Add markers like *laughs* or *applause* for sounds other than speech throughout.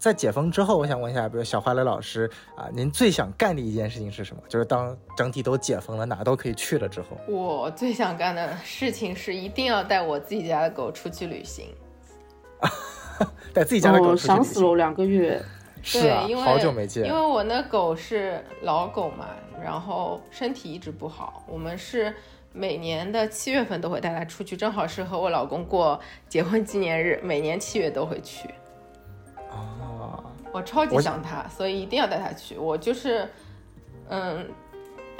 在解封之后，我想问一下，比如小花蕾老师啊，您最想干的一件事情是什么？就是当整体都解封了，哪都可以去了之后，我最想干的事情是一定要带我自己家的狗出去旅行。*laughs* 带自己家的狗出去想死了，两个月。是啊，好久没见。因为我那狗是老狗嘛，然后身体一直不好。我们是每年的七月份都会带它出去，正好是和我老公过结婚纪念日，每年七月都会去。哦，我超级想他，所以一定要带他去。我就是，嗯。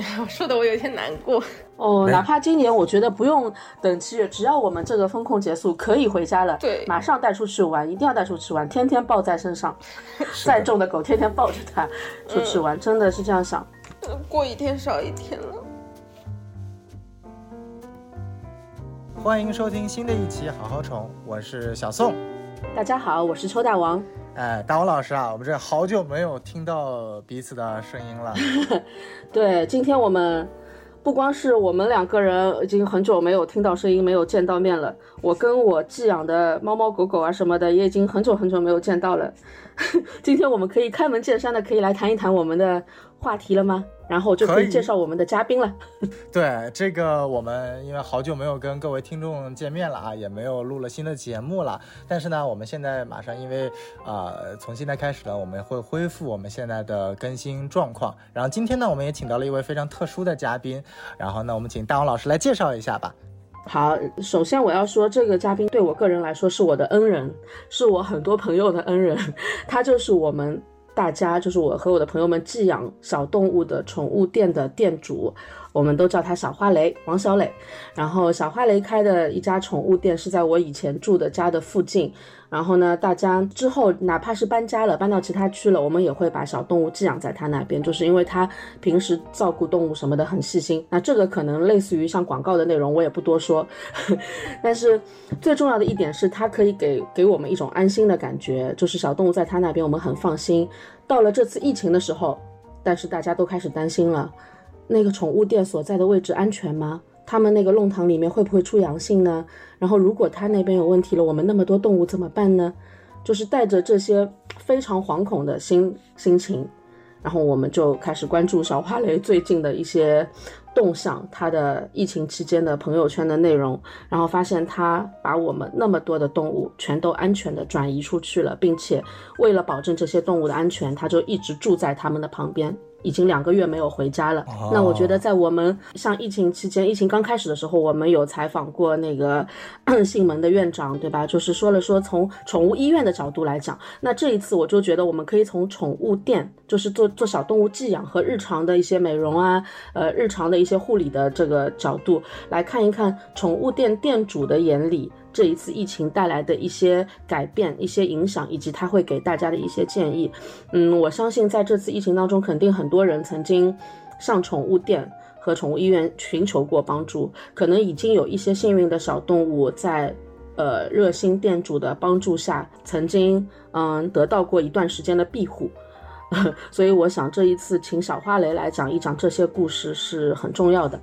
*laughs* 说的我有点难过哦，哪怕今年我觉得不用等七月，只要我们这个风控结束，可以回家了。对，马上带出去玩，一定要带出去玩，天天抱在身上 *laughs* *laughs* 再重的狗天天抱着它出去玩，真的是这样想。过一天少一天了。欢迎收听新的一期《好好宠》，我是小宋。大家好，我是邱大王。哎，大王老师啊，我们这好久没有听到彼此的声音了。*laughs* 对，今天我们不光是我们两个人已经很久没有听到声音，没有见到面了。我跟我寄养的猫猫狗狗啊什么的，也已经很久很久没有见到了。*laughs* 今天我们可以开门见山的，可以来谈一谈我们的话题了吗？然后就可以介绍我们的嘉宾了。*laughs* 对，这个我们因为好久没有跟各位听众见面了啊，也没有录了新的节目了。但是呢，我们现在马上因为呃，从现在开始呢，我们会恢复我们现在的更新状况。然后今天呢，我们也请到了一位非常特殊的嘉宾。然后呢，我们请大王老师来介绍一下吧。好，首先我要说，这个嘉宾对我个人来说是我的恩人，是我很多朋友的恩人，他就是我们。大家就是我和我的朋友们寄养小动物的宠物店的店主，我们都叫他小花蕾王小蕾。然后小花蕾开的一家宠物店是在我以前住的家的附近。然后呢，大家之后哪怕是搬家了，搬到其他区了，我们也会把小动物寄养在他那边，就是因为他平时照顾动物什么的很细心。那这个可能类似于像广告的内容，我也不多说。*laughs* 但是最重要的一点是，它可以给给我们一种安心的感觉，就是小动物在他那边，我们很放心。到了这次疫情的时候，但是大家都开始担心了，那个宠物店所在的位置安全吗？他们那个弄堂里面会不会出阳性呢？然后如果他那边有问题了，我们那么多动物怎么办呢？就是带着这些非常惶恐的心心情，然后我们就开始关注小花蕾最近的一些动向，他的疫情期间的朋友圈的内容，然后发现他把我们那么多的动物全都安全的转移出去了，并且为了保证这些动物的安全，他就一直住在他们的旁边。已经两个月没有回家了。那我觉得，在我们像疫情期间，疫情刚开始的时候，我们有采访过那个 *coughs* 信门的院长，对吧？就是说了说从宠物医院的角度来讲。那这一次，我就觉得我们可以从宠物店，就是做做小动物寄养和日常的一些美容啊，呃，日常的一些护理的这个角度来看一看宠物店店主的眼里。这一次疫情带来的一些改变、一些影响，以及他会给大家的一些建议。嗯，我相信在这次疫情当中，肯定很多人曾经上宠物店和宠物医院寻求过帮助，可能已经有一些幸运的小动物在呃热心店主的帮助下，曾经嗯得到过一段时间的庇护。*laughs* 所以我想这一次请小花蕾来讲一讲这些故事是很重要的。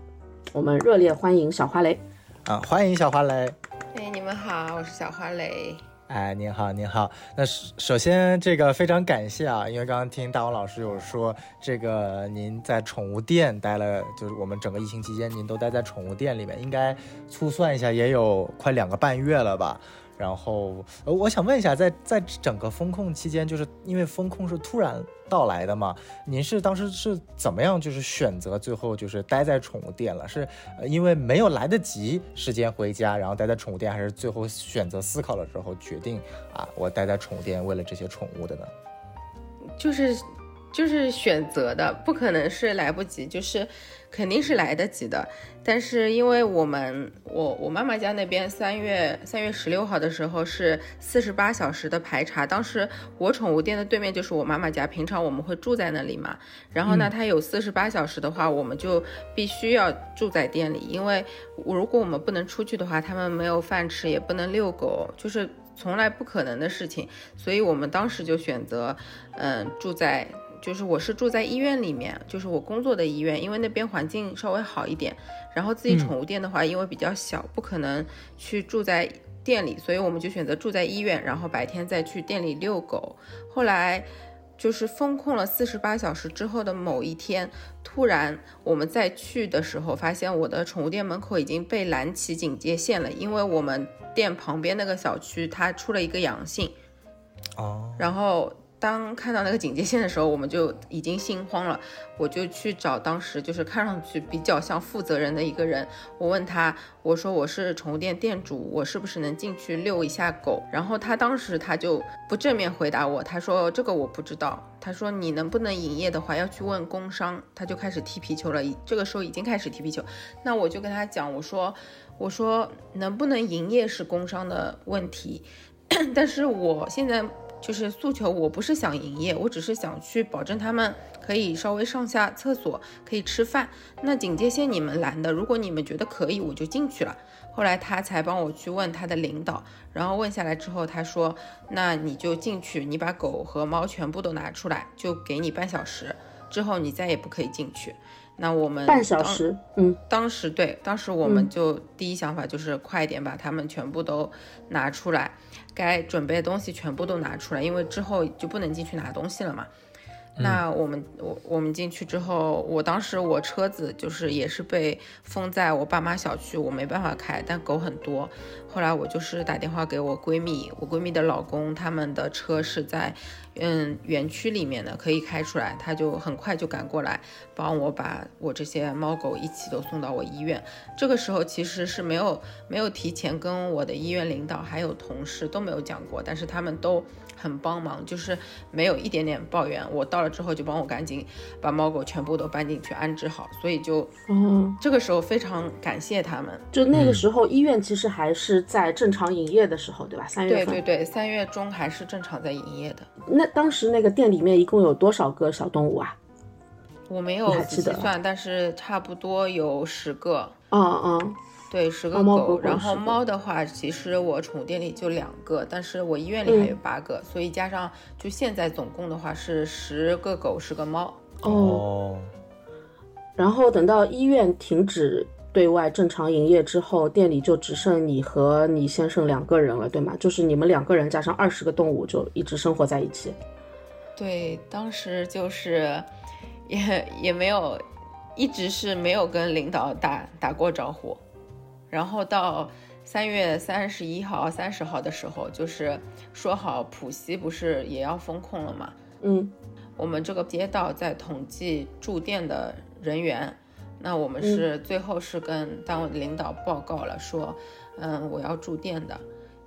我们热烈欢迎小花蕾。啊，欢迎小花蕾。哎，你们好，我是小花蕾。哎，您好，您好。那首先，这个非常感谢啊，因为刚刚听大王老师有说，这个您在宠物店待了，就是我们整个疫情期间，您都待在宠物店里面，应该粗算一下，也有快两个半月了吧。然后，呃，我想问一下，在在整个风控期间，就是因为风控是突然到来的嘛？您是当时是怎么样，就是选择最后就是待在宠物店了？是因为没有来得及时间回家，然后待在宠物店，还是最后选择思考了之后决定啊，我待在宠物店为了这些宠物的呢？就是。就是选择的，不可能是来不及，就是肯定是来得及的。但是因为我们，我我妈妈家那边三月三月十六号的时候是四十八小时的排查，当时我宠物店的对面就是我妈妈家，平常我们会住在那里嘛。然后呢，它有四十八小时的话，我们就必须要住在店里，因为如果我们不能出去的话，他们没有饭吃，也不能遛狗，就是从来不可能的事情。所以我们当时就选择，嗯，住在。就是我是住在医院里面，就是我工作的医院，因为那边环境稍微好一点。然后自己宠物店的话，因为比较小，不可能去住在店里，所以我们就选择住在医院，然后白天再去店里遛狗。后来就是封控了四十八小时之后的某一天，突然我们再去的时候，发现我的宠物店门口已经被拦起警戒线了，因为我们店旁边那个小区它出了一个阳性，哦，然后。当看到那个警戒线的时候，我们就已经心慌了。我就去找当时就是看上去比较像负责人的一个人，我问他，我说我是宠物店店主，我是不是能进去遛一下狗？然后他当时他就不正面回答我，他说这个我不知道。他说你能不能营业的话要去问工商。他就开始踢皮球了，这个时候已经开始踢皮球。那我就跟他讲，我说我说能不能营业是工商的问题，*coughs* 但是我现在。就是诉求，我不是想营业，我只是想去保证他们可以稍微上下厕所，可以吃饭。那警戒线你们拦的，如果你们觉得可以，我就进去了。后来他才帮我去问他的领导，然后问下来之后，他说：“那你就进去，你把狗和猫全部都拿出来，就给你半小时，之后你再也不可以进去。”那我们半小时，嗯，当时对，当时我们就第一想法就是快一点把他们全部都拿出来。该准备的东西全部都拿出来，因为之后就不能进去拿东西了嘛。那我们我我们进去之后，我当时我车子就是也是被封在我爸妈小区，我没办法开，但狗很多。后来我就是打电话给我闺蜜，我闺蜜的老公，他们的车是在嗯园区里面的，可以开出来，他就很快就赶过来，帮我把我这些猫狗一起都送到我医院。这个时候其实是没有没有提前跟我的医院领导还有同事都没有讲过，但是他们都。很帮忙，就是没有一点点抱怨。我到了之后就帮我赶紧把猫狗全部都搬进去安置好，所以就嗯，这个时候非常感谢他们。就那个时候医院其实还是在正常营业的时候，对吧？三月份。对对对，三月中还是正常在营业的。那当时那个店里面一共有多少个小动物啊？我没有仔细算，但是差不多有十个。嗯嗯。对，十个狗，然后猫的话，其实我宠物店里就两个，但是我医院里还有八个，所以加上就现在总共的话是十个狗，十个猫。哦。然后等到医院停止对外正常营业之后，店里就只剩你和你先生两个人了，对吗？就是你们两个人加上二十个动物，就一直生活在一起。对，当时就是也也没有，一直是没有跟领导打打过招呼。然后到三月三十一号、三十号的时候，就是说好浦西不是也要封控了嘛？嗯，我们这个街道在统计住店的人员，那我们是最后是跟单位的领导报告了，说，嗯，我要住店的，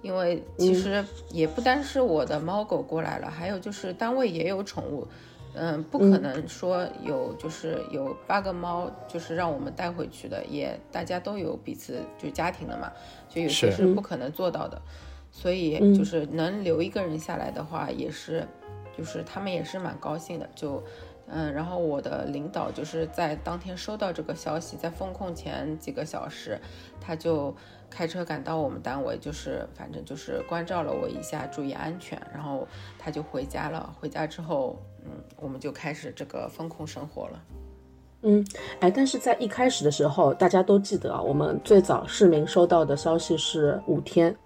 因为其实也不单是我的猫狗过来了，还有就是单位也有宠物。嗯，不可能说有就是有八个猫，就是让我们带回去的，也大家都有彼此就家庭的嘛，就有些是不可能做到的，所以就是能留一个人下来的话，也是，就是他们也是蛮高兴的，就。嗯，然后我的领导就是在当天收到这个消息，在封控前几个小时，他就开车赶到我们单位，就是反正就是关照了我一下，注意安全，然后他就回家了。回家之后，嗯，我们就开始这个风控生活了。嗯，哎，但是在一开始的时候，大家都记得啊，我们最早市民收到的消息是五天。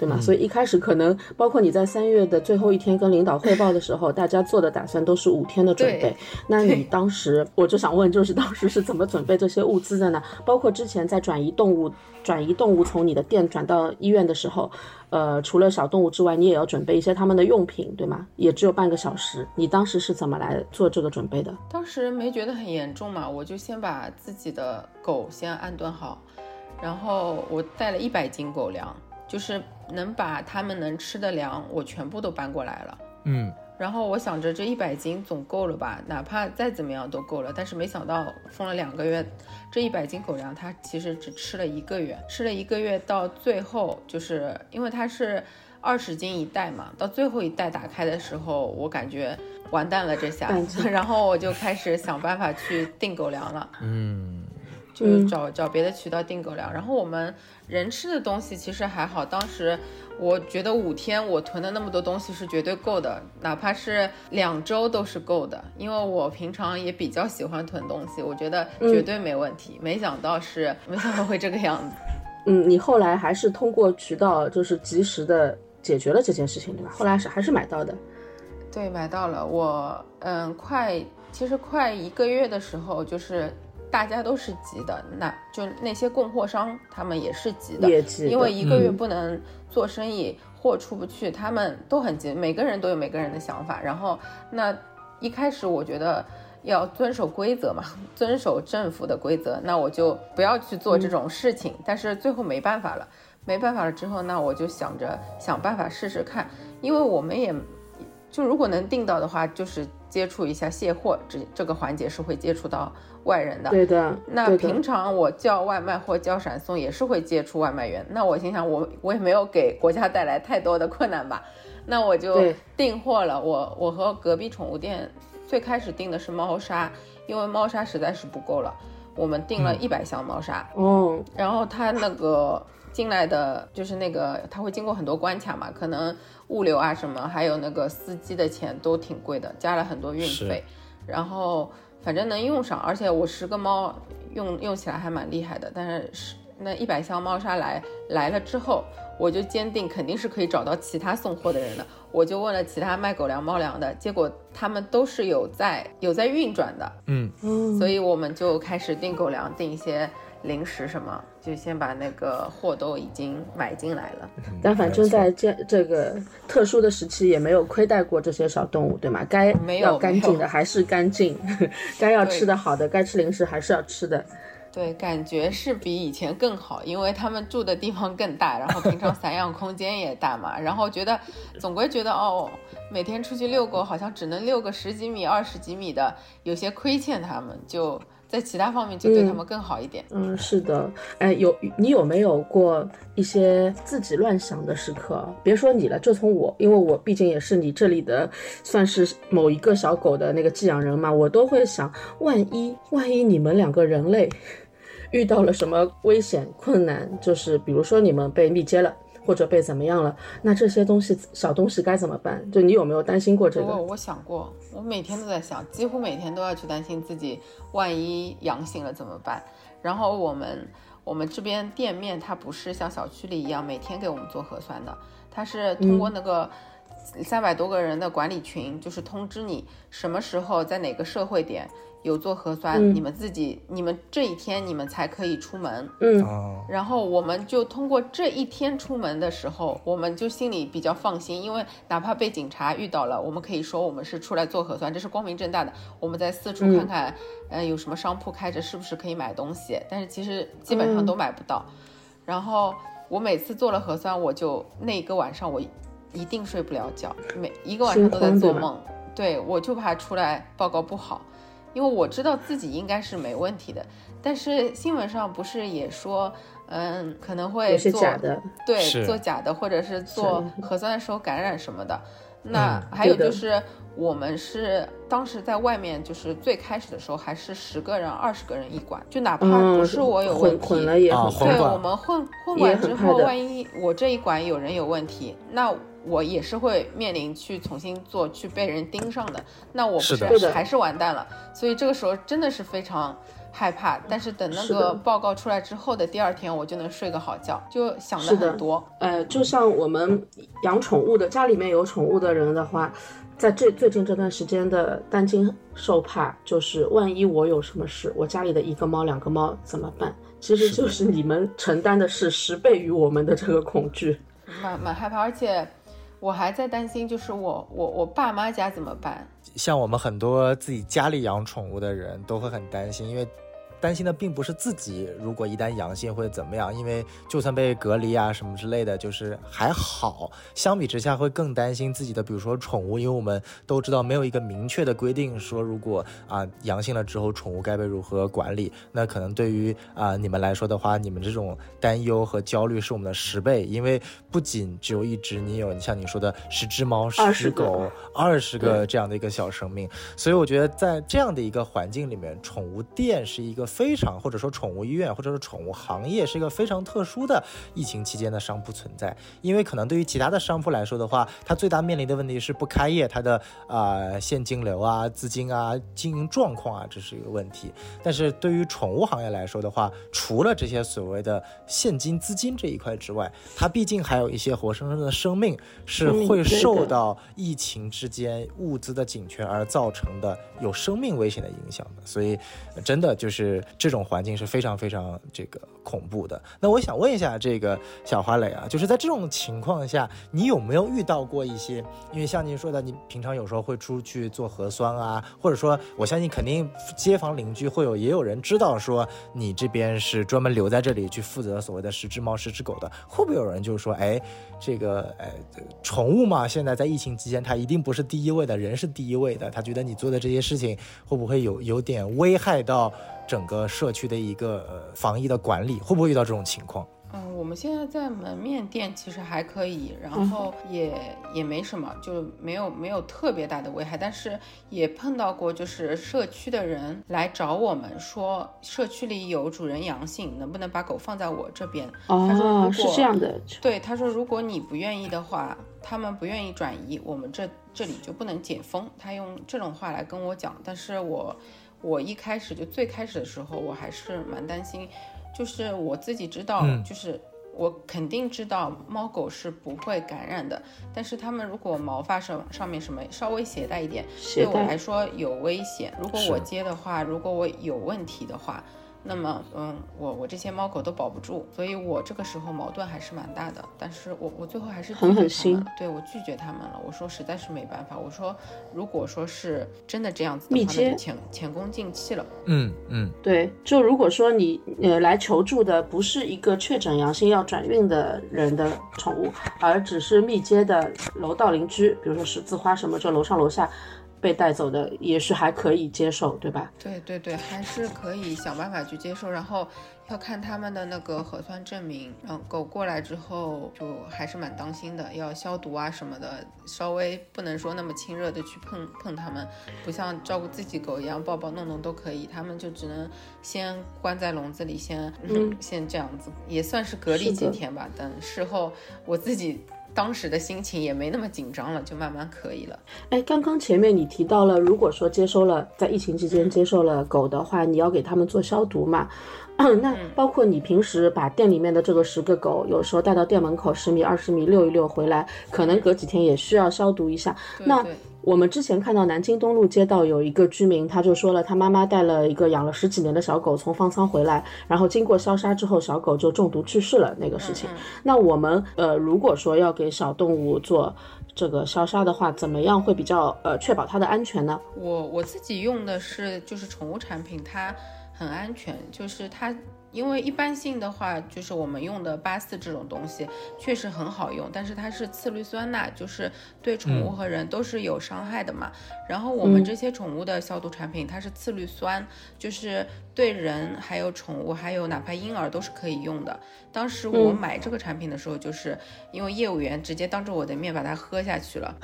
对吗？所以一开始可能包括你在三月的最后一天跟领导汇报的时候，大家做的打算都是五天的准备。那你当时我就想问，就是当时是怎么准备这些物资的呢？包括之前在转移动物、转移动物从你的店转到医院的时候，呃，除了小动物之外，你也要准备一些他们的用品，对吗？也只有半个小时，你当时是怎么来做这个准备的？当时没觉得很严重嘛，我就先把自己的狗先安顿好，然后我带了一百斤狗粮。就是能把他们能吃的粮，我全部都搬过来了。嗯，然后我想着这一百斤总够了吧，哪怕再怎么样都够了。但是没想到封了两个月，这一百斤狗粮它其实只吃了一个月，吃了一个月，到最后就是因为它是二十斤一袋嘛，到最后一袋打开的时候，我感觉完蛋了这下，*laughs* 然后我就开始想办法去订狗粮了。嗯。就找找别的渠道订狗粮，然后我们人吃的东西其实还好。当时我觉得五天我囤的那么多东西是绝对够的，哪怕是两周都是够的。因为我平常也比较喜欢囤东西，我觉得绝对没问题。没想到是没想到会这个样子。*laughs* 嗯，你后来还是通过渠道就是及时的解决了这件事情，对吧？后来是还是买到的。对，买到了。我嗯，快其实快一个月的时候，就是大家都是急的，那就那些供货商他们也是急的，也急的因为一个月嗯不能做生意，货出不去，他们都很急，每个人都有每个人的想法。然后那一开始我觉得要遵守规则嘛，*laughs* 遵守政府的规则，那我就不要去做这种事情。但是最后没办法了，没办法了之后，那我就想着想办法试试看，因为我们也就如果能订到的话，就是接触一下卸货这这个环节是会接触到外人的。对的，那平常我叫外卖或叫闪送也是会接触外卖员，那我心想我我也没有给国家带来太多的困难吧，*laughs* 那我就订货了。我我和隔壁宠物店最开始订的是猫砂，因为猫砂实在是不够了，我们订了一百箱猫砂，哦，然后他那个进来的就是那个，他会经过很多关卡嘛，可能物流啊什么，还有那个司机的钱都挺贵的，加了很多运费。然后反正能用上，而且我十个猫用用起来还蛮厉害的。但是十那一百箱猫砂来来了之后，我就坚定肯定是可以找到其他送货的人的。我就问了其他卖狗粮、猫粮的，结果他们都是有在有在运转的。嗯，嗯，所以我们就开始订狗粮，订一些零食什么，就先把那个货都已经买进来了。*laughs* 但反正在这这个特殊的时期，也没有亏待过这些小动物，对吗？该没有要干净的还是干净，*laughs* 该要吃的好的，该吃零食还是要吃的。对，感觉是比以前更好，因为他们住的地方更大，然后平常散养空间也大嘛，*laughs* 然后觉得总归觉得哦，每天出去遛狗好像只能遛个十几米、二十几米的，有些亏欠他们，就在其他方面就对他们更好一点。嗯，是的，哎，有你有没有过一些自己乱想的时刻？别说你了，就从我，因为我毕竟也是你这里的，算是某一个小狗的那个寄养人嘛，我都会想，万一万一你们两个人类 *laughs* 遇到了什么危险困难，就是比如说你们被密接了。或者被怎么样了？那这些东西小东西该怎么办？就你有没有担心过这个？我我想过，我每天都在想，几乎每天都要去担心自己万一阳性了怎么办。然后我们我们这边店面它不是像小区里一样每天给我们做核酸的，它是通过那个三百多个人的管理群，就是通知你什么时候在哪个社会点有做核酸，嗯你们自己你们这一天你们才可以出门。嗯哦，然后我们就通过这一天出门的时候，我们就心里比较放心，因为哪怕被警察遇到了，我们可以说我们是出来做核酸，这是光明正大的。我们在四处看看，呃，有什么商铺开着，是不是可以买东西？但是其实基本上都买不到。然后我每次做了核酸，我就那一个晚上我一定睡不了觉，每一个晚上都在做梦。对我就怕出来报告不好，因为我知道自己应该是没问题的，但是新闻上不是也说，嗯，可能会做假的，对，做假的，或者是做核酸的时候感染什么的。那嗯还有就是，我们是当时在外面，就是最开始的时候还是十个人、二十个人一管，就哪怕嗯，不是我有问题，混了也啊很对我们混混也管之后，万一我这一管有人有问题，那我也是会面临去重新做，去被人盯上的，那我不是还是完蛋了。所以这个时候真的是非常害怕。但是等那个报告出来之后的第二天，我就能睡个好觉，就想的很多。呃，就像我们养宠物的，家里面有宠物的人的话，在最最近这段时间的担惊受怕，就是万一我有什么事，我家里的一个猫、两个猫怎么办？其实就是你们承担的是十倍于我们的这个恐惧。蛮蛮害怕，而且我还在担心，就是我我我爸妈家怎么办？像我们很多自己家里养宠物的人都会很担心，因为担心的并不是自己如果一旦阳性会怎么样，因为就算被隔离啊什么之类的，就是还好。相比之下会更担心自己的，比如说宠物，因为我们都知道没有一个明确的规定说如果啊阳性了之后宠物该被如何管理。那可能对于啊你们来说的话，你们这种担忧和焦虑是我们的十倍，因为不仅只有一只，你有像你说的十只猫、20十只狗、二十个对这样的一个小生命，所以我觉得在这样的一个环境里面，宠物店是一个非常，或者说宠物医院，或者说宠物行业是一个非常特殊的疫情期间的商铺存在。因为可能对于其他的商铺来说的话，它最大面临的问题是不开业，它的啊现金流啊、资金啊、经营状况啊，这是一个问题。但是对于宠物行业来说的话，除了这些所谓的现金资金这一块之外，它毕竟还有一些活生生的生命是会受到疫情之间物资的紧缺而造成的有生命危险的影响的。所以，真的就是这种环境是非常非常这个恐怖的。那我想问一下这个小花蕾啊，就是在这种情况下，你有没有遇到过一些？因为像您说的，你平常有时候会出去做核酸啊，或者说，我相信肯定街坊邻居会有也有人知道说你这边是专门留在这里去负责所谓的十只猫十只狗的，会不会有人就是说，哎，这个哎，宠物嘛，现在在疫情期间它一定不是第一位的，人是第一位的，他觉得你做的这些事情会不会有有点危害到整个社区的一个呃防疫的管理，会不会遇到这种情况？嗯，我们现在在门面店其实还可以，然后也也没什么，就没有没有特别大的危害，但是也碰到过，就是社区的人来找我们说，社区里有主人阳性，能不能把狗放在我这边？他说如果是这样的，对，他说如果你不愿意的话，他们不愿意转移，我们这这里就不能解封。他用这种话来跟我讲，但是我我一开始就最开始的时候，我还是蛮担心。就是我自己知道，就是我肯定知道猫狗是不会感染的，但是它们如果毛发上上面什么稍微携带一点，对我来说有危险。如果我接的话，如果我有问题的话。那么，嗯，我我这些猫狗都保不住，所以我这个时候矛盾还是蛮大的。但是我我最后还是狠狠心，对我拒绝他们了。我说实在是没办法，我说如果说是真的这样子的话，那就前前功尽弃了。嗯嗯，对，就如果说你呃来求助的不是一个确诊阳性要转运的人的宠物，而只是密接的楼道邻居，比如说十字花什么，就楼上楼下。被带走的也是还可以接受，对吧？对对对，还是可以想办法去接受，然后要看他们的那个核酸证明。然后狗过来之后，就还是蛮当心的，要消毒啊什么的，稍微不能说那么亲热的去碰碰它们，不像照顾自己狗一样抱抱弄弄都可以。他们就只能先关在笼子里，先 *laughs* 先这样子，也算是隔离几天吧。等事后我自己。当时的心情也没那么紧张了，就慢慢可以了。哎，刚刚前面你提到了，如果说接收了在疫情期间接受了狗的话，你要给他们做消毒嘛？*clears throat* 那包括你平时把店里面的这个十个狗，有时候带到店门口十米、二十米遛一遛回来，可能隔几天也需要消毒一下。那我们之前看到南京东路街道有一个居民，他就说了，他妈妈带了一个养了十几年的小狗从方舱回来，然后经过消杀之后，小狗就中毒去世了那个事情。那我们呃，如果说要给小动物做这个消杀的话，怎么样会比较呃确保它的安全呢？我我自己用的是就是宠物产品，它很安全，就是它。因为一般性的话，就是我们用的八四这种东西确实很好用，但是它是次氯酸钠，就是对宠物和人都是有伤害的嘛。然后我们这些宠物的消毒产品，它是次氯酸，就是对人还有宠物，还有哪怕婴儿都是可以用的。当时我买这个产品的时候，就是因为业务员直接当着我的面把它喝下去了。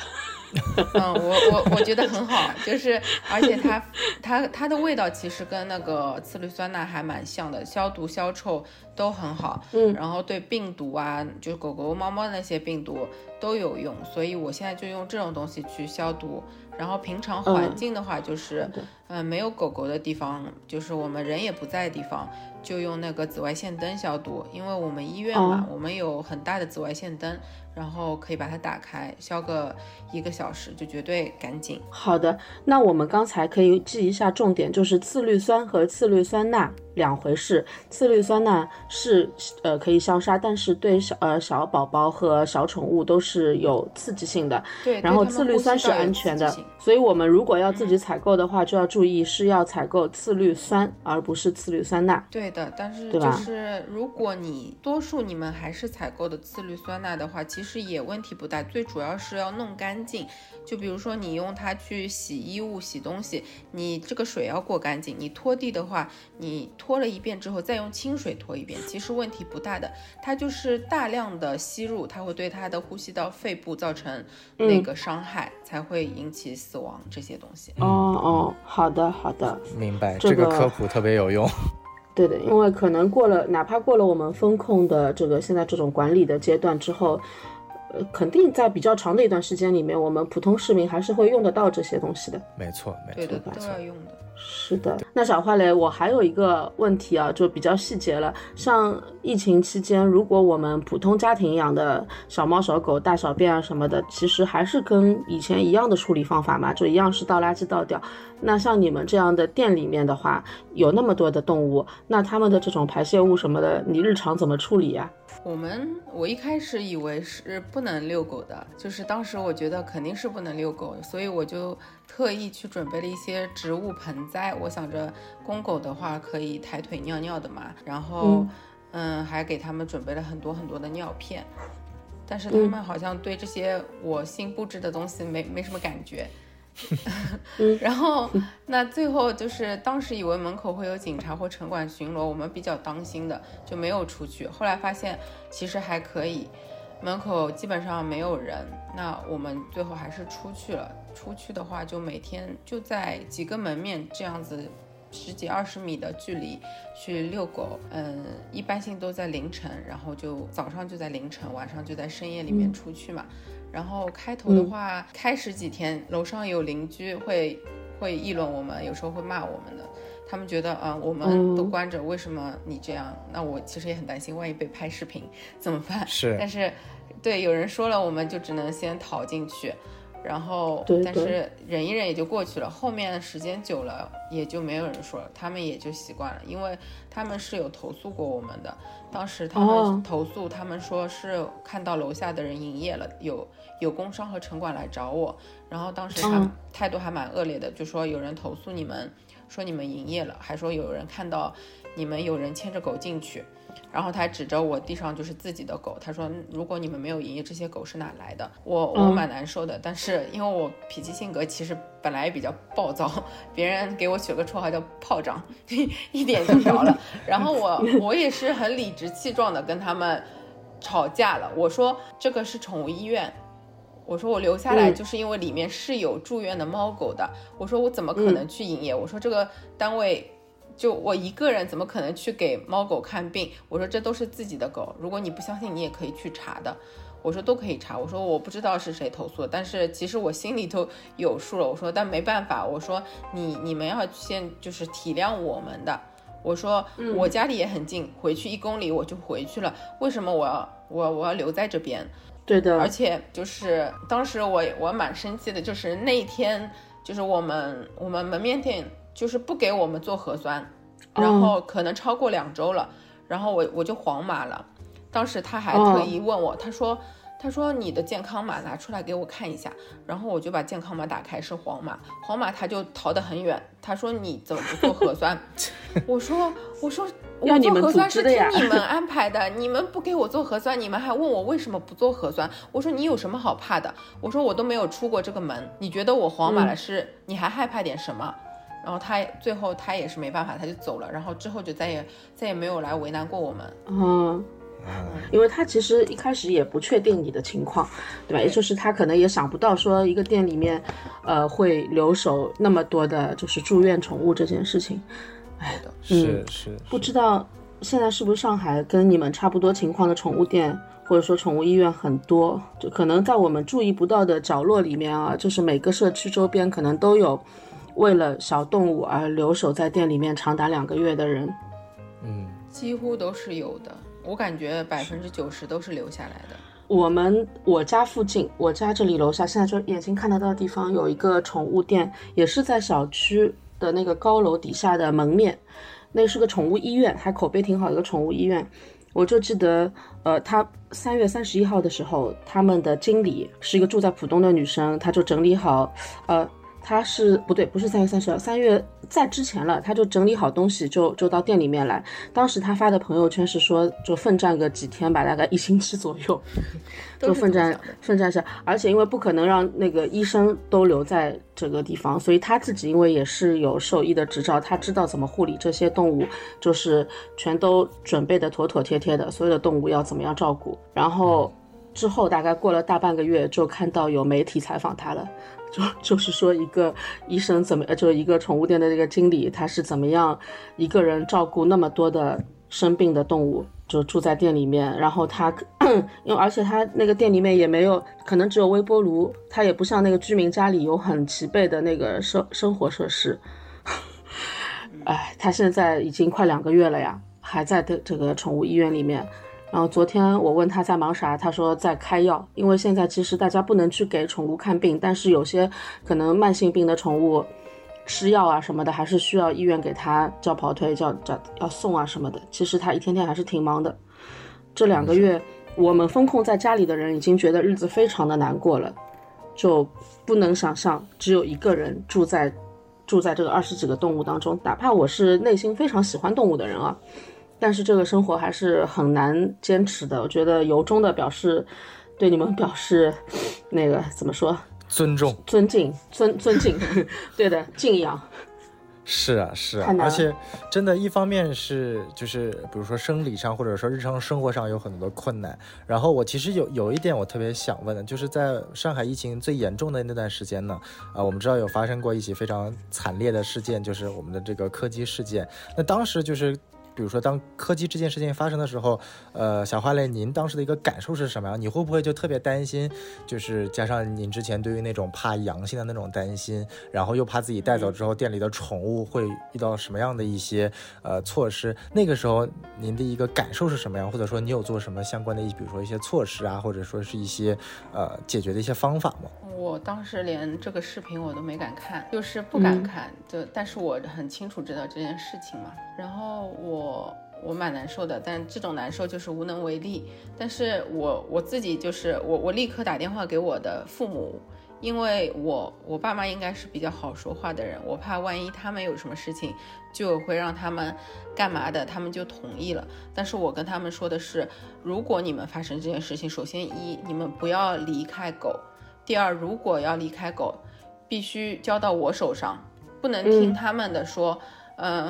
*laughs* 嗯，我我我觉得很好，就是而且它它它的味道其实跟那个次氯酸钠还蛮像的，消毒消臭都很好。嗯，然后对病毒啊，就是狗狗猫猫那些病毒都有用，所以我现在就用这种东西去消毒。然后平常环境的话，就是嗯没有狗狗的地方，就是我们人也不在的地方。就用那个紫外线灯消毒，因为我们医院嘛，我们有很大的紫外线灯，然后可以把它打开，消个一个小时就绝对干净。好的，那我们刚才可以记一下重点，就是次氯酸和次氯酸钠两回事。次氯酸钠是呃可以消杀，但是对小呃小宝宝和小宠物都是有刺激性的。对，然后次氯酸是安全的，所以我们如果要自己采购的话，就要注意是要采购次氯酸，而不是次氯酸钠。对。的，但是就是如果你多数你们还是采购的次氯酸钠的话，其实也问题不大，最主要是要弄干净。就比如说你用它去洗衣物、洗东西，你这个水要过干净。你拖地的话，你拖了一遍之后再用清水拖一遍，其实问题不大的。它就是大量的吸入，它会对它的呼吸道、肺部造成那个伤害，才会引起死亡这些东西。哦哦，好的好的，明白，这个这个科普特别有用。*laughs* 对的，因为可能过了，哪怕过了我们风控的这个现在这种管理的阶段之后，呃，肯定在比较长的一段时间里面，我们普通市民还是会用得到这些东西的。没错，没对的，错，没错都要。用的。是的，那小花蕾，我还有一个问题啊，就比较细节了。像疫情期间，如果我们普通家庭养的小猫小狗大小便啊什么的，其实还是跟以前一样的处理方法嘛，就一样是倒垃圾倒掉。那像你们这样的店里面的话，有那么多的动物，那它们的这种排泄物什么的，你日常怎么处理呀、我们我一开始以为是不能遛狗的，就是当时我觉得肯定是不能遛狗，所以我就特意去准备了一些植物盆栽。我想着公狗的话可以抬腿尿尿的嘛，然后嗯还给他们准备了很多很多的尿片，但是他们好像对这些我新布置的东西没没什么感觉。*laughs* 然后，那最后就是当时以为门口会有警察或城管巡逻，我们比较当心的就没有出去。后来发现其实还可以，门口基本上没有人，那我们最后还是出去了。出去的话，就每天就在几个门面这样子。十几二十米的距离去遛狗，嗯，一般性都在凌晨，然后就早上就在凌晨，晚上就在深夜里面出去嘛。然后开头的话，开始几天楼上有邻居会会议论我们，有时候会骂我们的。他们觉得，嗯，我们都关着，为什么你这样？那我其实也很担心，万一被拍视频怎么办？是但是，对，有人说了，我们就只能先逃进去，然后，对但是忍一忍也就过去了。后面时间久了，也就没有人说了，他们也就习惯了，因为他们是有投诉过我们的。当时他哦们投诉，他们说是看到楼下的人营业了，有有工商和城管来找我，然后当时他嗯态度还蛮恶劣的，就说有人投诉你们，说你们营业了，还说有人看到你们有人牵着狗进去。然后他指着我地上就是自己的狗，他说如果你们没有营业，这些狗是哪来的？我我嗯蛮难受的，但是因为我脾气性格其实本来也比较暴躁，*laughs* 别人给我取个绰号叫炮仗，一点就着了。然后我我也是很理直气壮的跟他们吵架了，我说这个是宠物医院。我说我留下来嗯就是因为里面是有住院的猫狗的。我说我怎么可能去营业？我说这个单位就我一个人怎么可能去给猫狗看病？我说这都是自己的狗，如果你不相信，你也可以去查的。我说都可以查。我说我不知道是谁投诉的，但是其实我心里头有数了。我说但没办法，我说你你们要先就是体谅我们的。我说我家里也很近，回去一公里我就回去了，为什么我要我我要留在这边？对的，而且就是当时我我蛮生气的，就是那一天就是我们我们门面店就是不给我们做核酸，然后可能超过两周了，然后我我就黄码了。当时他还特意问我，他说他说你的健康码拿出来给我看一下，然后我就把健康码打开是黄码，黄码他就逃得很远，他说你怎么不做核酸？*laughs* 我说我说 *laughs* 我做核酸是听你们安排的，你们不给我做核酸，你们还问我为什么不做核酸？我说你有什么好怕的？我说我都没有出过这个门，你觉得我黄码了嗯是，你还害怕点什么？然后他最后他也是没办法，他就走了，然后之后就再也再也没有来为难过我们。嗯。因为他其实一开始也不确定你的情况，对吧？也就是他可能也想不到说一个店里面，呃，会留守那么多的，就是住院宠物这件事情。对的，是是，不知道现在是不是上海跟你们差不多情况的宠物店，或者说宠物医院很多，就可能在我们注意不到的角落里面啊，就是每个社区周边可能都有为了小动物而留守在店里面长达两个月的人。嗯，几乎都是有的，我感觉百分之九十都是留下来的。我们我家附近，我家这里楼下现在就眼睛看得到的地方有一个宠物店，也是在小区的那个高楼底下的门面，那是个宠物医院，还口碑挺好的一个宠物医院。我就记得，呃，他三月三十一号的时候，他们的经理是一个住在浦东的女生，她就整理好，呃，他是不对，不是三月三十号，三月在之前了，他就整理好东西就就到店里面来。当时他发的朋友圈是说，就奋战个几天吧，大概一星期左右，*laughs* 就奋战奋战下，而且因为不可能让那个医生都留在这个地方，所以他自己因为也是有兽医的执照，他知道怎么护理这些动物，就是全都准备的妥妥帖帖的，所有的动物要怎么样照顾。然后之后大概过了大半个月，就看到有媒体采访他了。就 *laughs* 就是说，一个医生怎么，呃，就一个宠物店的这个经理，他是怎么样一个人照顾那么多的生病的动物，就住在店里面。然后他，*clears throat* 因为而且他那个店里面也没有，可能只有微波炉，他也不像那个居民家里有很齐备的那个生生活设施。*laughs* 哎，他现在已经快两个月了呀，还在的这个宠物医院里面。然后昨天我问他在忙啥，他说在开药，因为现在其实大家不能去给宠物看病，但是有些可能慢性病的宠物吃药啊什么的，还是需要医院给他叫跑腿、叫叫要送啊什么的。其实他一天天还是挺忙的。这两个月我们封控在家里的人已经觉得日子非常的难过了，就不能想象只有一个人住在住在这个二十几个动物当中，哪怕我是内心非常喜欢动物的人啊。但是这个生活还是很难坚持的，我觉得由衷的表示，对你们表示，那个怎么说？尊重、尊敬、尊尊敬，*laughs* 对的，敬仰。是啊，是啊，而且真的，一方面是就是，比如说生理上或者说日常生活上有很多的困难。然后我其实有有一点我特别想问的，就是在上海疫情最严重的那段时间呢，啊，我们知道有发生过一起非常惨烈的事件，就是我们的这个柯基事件。那当时就是。比如说，当柯基这件事情发生的时候，呃，小花蕾，您当时的一个感受是什么样？你会不会就特别担心？就是加上您之前对于那种怕阳性的那种担心，然后又怕自己带走之后店里的宠物会遇到什么样的一些呃措施？那个时候您的一个感受是什么样？或者说你有做什么相关的，比如说一些措施啊，或者说是一些呃解决的一些方法吗？我当时连这个视频我都没敢看，就是不敢看，就但是我很清楚知道这件事情嘛，然后我。我我蛮难受的，但这种难受就是无能为力。但是我我自己就是我我立刻打电话给我的父母，因为我我爸妈应该是比较好说话的人，我怕万一他们有什么事情，就会让他们干嘛的，他们就同意了。但是我跟他们说的是，如果你们发生这件事情，首先一你们不要离开狗，第二如果要离开狗，必须交到我手上，不能听他们的说。嗯，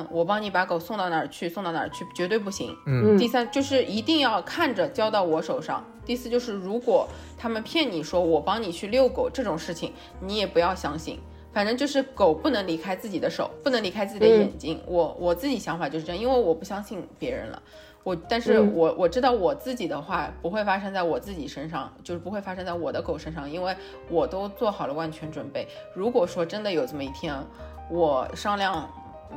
我帮你把狗送到哪儿去，送到哪儿去，绝对不行。嗯，第三就是一定要看着交到我手上。第四就是如果他们骗你说我帮你去遛狗这种事情，你也不要相信。反正就是狗不能离开自己的手，不能离开自己的眼睛。我我自己想法就是这样，因为我不相信别人了。我但是我我知道我自己的话不会发生在我自己身上，就是不会发生在我的狗身上，因为我都做好了万全准备。如果说真的有这么一天，我商量。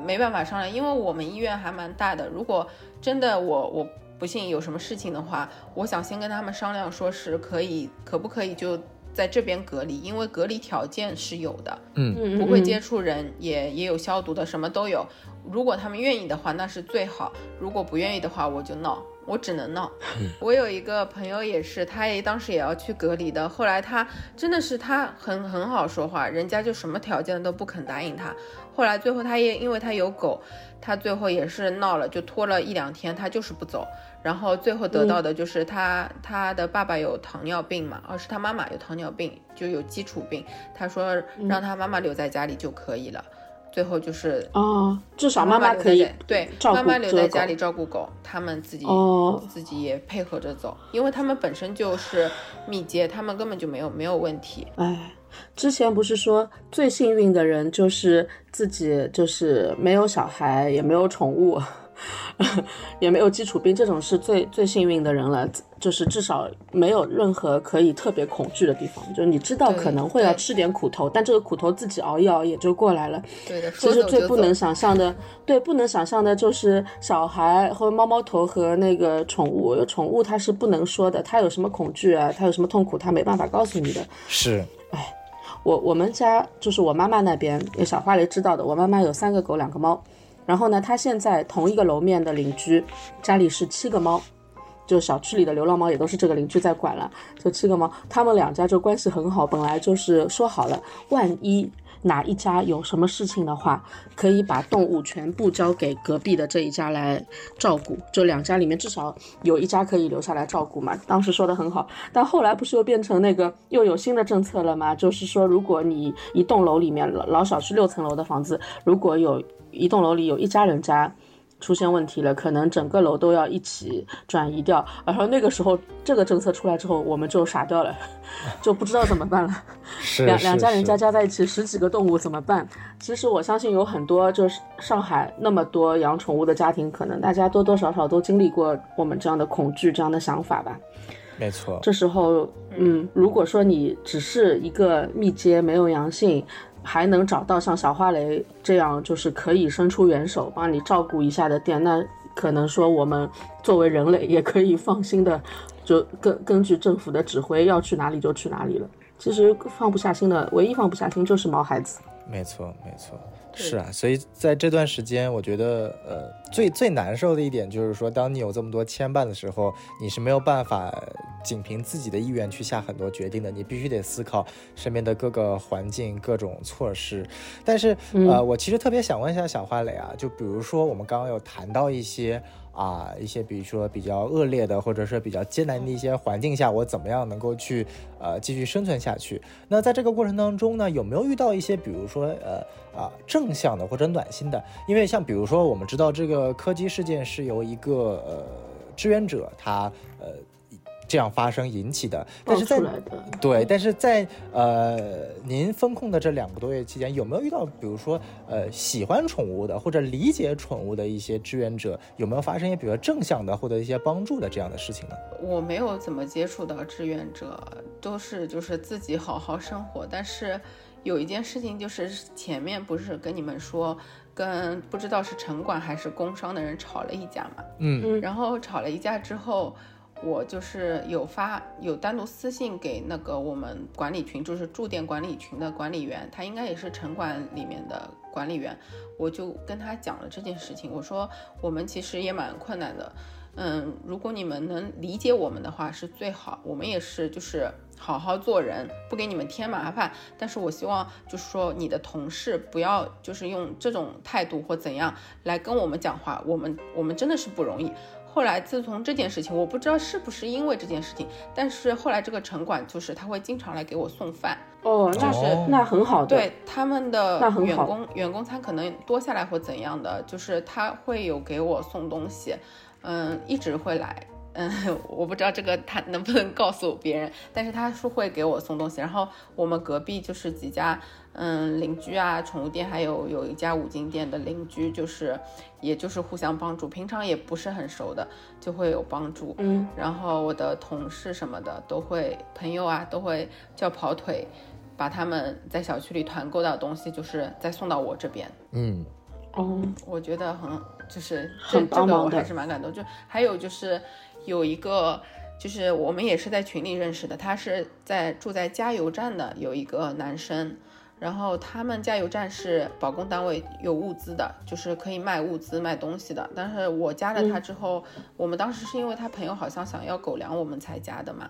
没办法商量，因为我们医院还蛮大的。如果真的我我不幸有什么事情的话，我想先跟他们商量，说是可以可不可以就在这边隔离，因为隔离条件是有的，嗯，不会接触人，也也有消毒的，什么都有。如果他们愿意的话，那是最好；如果不愿意的话，我就闹。我只能闹。*laughs* 我有一个朋友也是，他也当时也要去隔离的。后来他真的是他很很好说话，人家就什么条件都不肯答应他。后来最后他也因为他有狗，他最后也是闹了，就拖了一两天，他就是不走。然后最后得到的就是他他的爸爸有糖尿病嘛，而是他妈妈有糖尿病，就有基础病。他说让他妈妈留在家里就可以了。最后就是哦，至少妈妈可以对妈妈留在家里照顾狗，他们自己自己也配合着走，因为他们本身就是密接，他们根本就没有没有问题。哎，之前不是说最幸运的人就是自己就是没有小孩也没有宠物。*laughs* 也没有基础病，这种是最最幸运的人了，就是至少没有任何可以特别恐惧的地方。就是你知道可能会要吃点苦头，但这个苦头自己熬一熬也就过来了。对的，其实最不能想象的，对，不能想象的就是小孩和猫猫头和那个宠物，宠物它是不能说的，它有什么恐惧啊，它有什么痛苦，它没办法告诉你的。是，哎，我我们家就是我妈妈那边，小花蕾知道的，我妈妈有三个狗，两个猫。然后呢，他现在同一个楼面的邻居家里是七个猫，就小区里的流浪猫也都是这个邻居在管了，就七个猫，他们两家就关系很好，本来就是说好了，万一哪一家有什么事情的话，可以把动物全部交给隔壁的这一家来照顾，就两家里面至少有一家可以留下来照顾嘛。当时说的很好，但后来不是又变成那个又有新的政策了吗？就是说，如果你一栋楼里面老老小区六层楼的房子，如果有一栋楼里有一家人家。出现问题了，可能整个楼都要一起转移掉。然后那个时候，这个政策出来之后，我们就傻掉了，*laughs* 就不知道怎么办了。两两家人家加在一起十几个动物怎么办？其实我相信有很多就是上海那么多养宠物的家庭，可能大家多多少少都经历过我们这样的恐惧、这样的想法吧。没错。这时候，嗯，如果说你只是一个密接，没有阳性。还能找到像小花蕾这样就是可以伸出援手帮你照顾一下的店，那可能说我们作为人类也可以放心的，*laughs* 就根根据政府的指挥要去哪里就去哪里了。其实放不下心的，唯一放不下心就是毛孩子。没错，没错。是啊，所以在这段时间，我觉得，呃，最最难受的一点就是说，当你有这么多牵绊的时候，你是没有办法仅凭自己的意愿去下很多决定的，你必须得思考身边的各个环境、各种措施。但是，呃，我其实特别想问一下小花蕾啊，就比如说我们刚刚有谈到一些。啊，一些比如说比较恶劣的，或者是比较艰难的一些环境下，我怎么样能够去呃继续生存下去？那在这个过程当中呢，有没有遇到一些比如说呃啊正向的或者暖心的？因为像比如说我们知道这个柯基事件是由一个呃志愿者他呃。这样发生引起的，但是在对，但是在呃，您风控的这两个多月期间，有没有遇到，比如说呃，喜欢宠物的或者理解宠物的一些志愿者，有没有发生一些比较正向的获得一些帮助的这样的事情呢？我没有怎么接触到志愿者，都是就是自己好好生活。但是有一件事情，就是前面不是跟你们说，跟不知道是城管还是工商的人吵了一架嘛？嗯，然后吵了一架之后。我就是有发有单独私信给那个我们管理群，就是驻店管理群的管理员，他应该也是城管里面的管理员，我就跟他讲了这件事情。我说我们其实也蛮困难的，嗯，如果你们能理解我们的话是最好。我们也是就是好好做人，不给你们添麻烦。但是我希望就是说你的同事不要就是用这种态度或怎样来跟我们讲话，我们我们真的是不容易。后来，自从这件事情，我不知道是不是因为这件事情，但是后来这个城管就是他会经常来给我送饭哦，那是那很好的，对他们的员工员工餐可能多下来或怎样的，就是他会有给我送东西，嗯，一直会来。嗯，我不知道这个他能不能告诉别人，但是他是会给我送东西。然后我们隔壁就是几家，嗯，邻居啊，宠物店，还有有一家五金店的邻居，就是也就是互相帮助，平常也不是很熟的，就会有帮助。嗯，然后我的同事什么的都会，朋友啊都会叫跑腿，把他们在小区里团购到的东西，就是再送到我这边。嗯，哦，我觉得很就是这这个我还是蛮感动。就还有就是。有一个，就是我们也是在群里认识的，他是在住在加油站的，有一个男生，然后他们加油站是保供单位，有物资的，就是可以卖物资、卖东西的。但是我加了他之后，我们当时是因为他朋友好像想要狗粮，我们才加的嘛。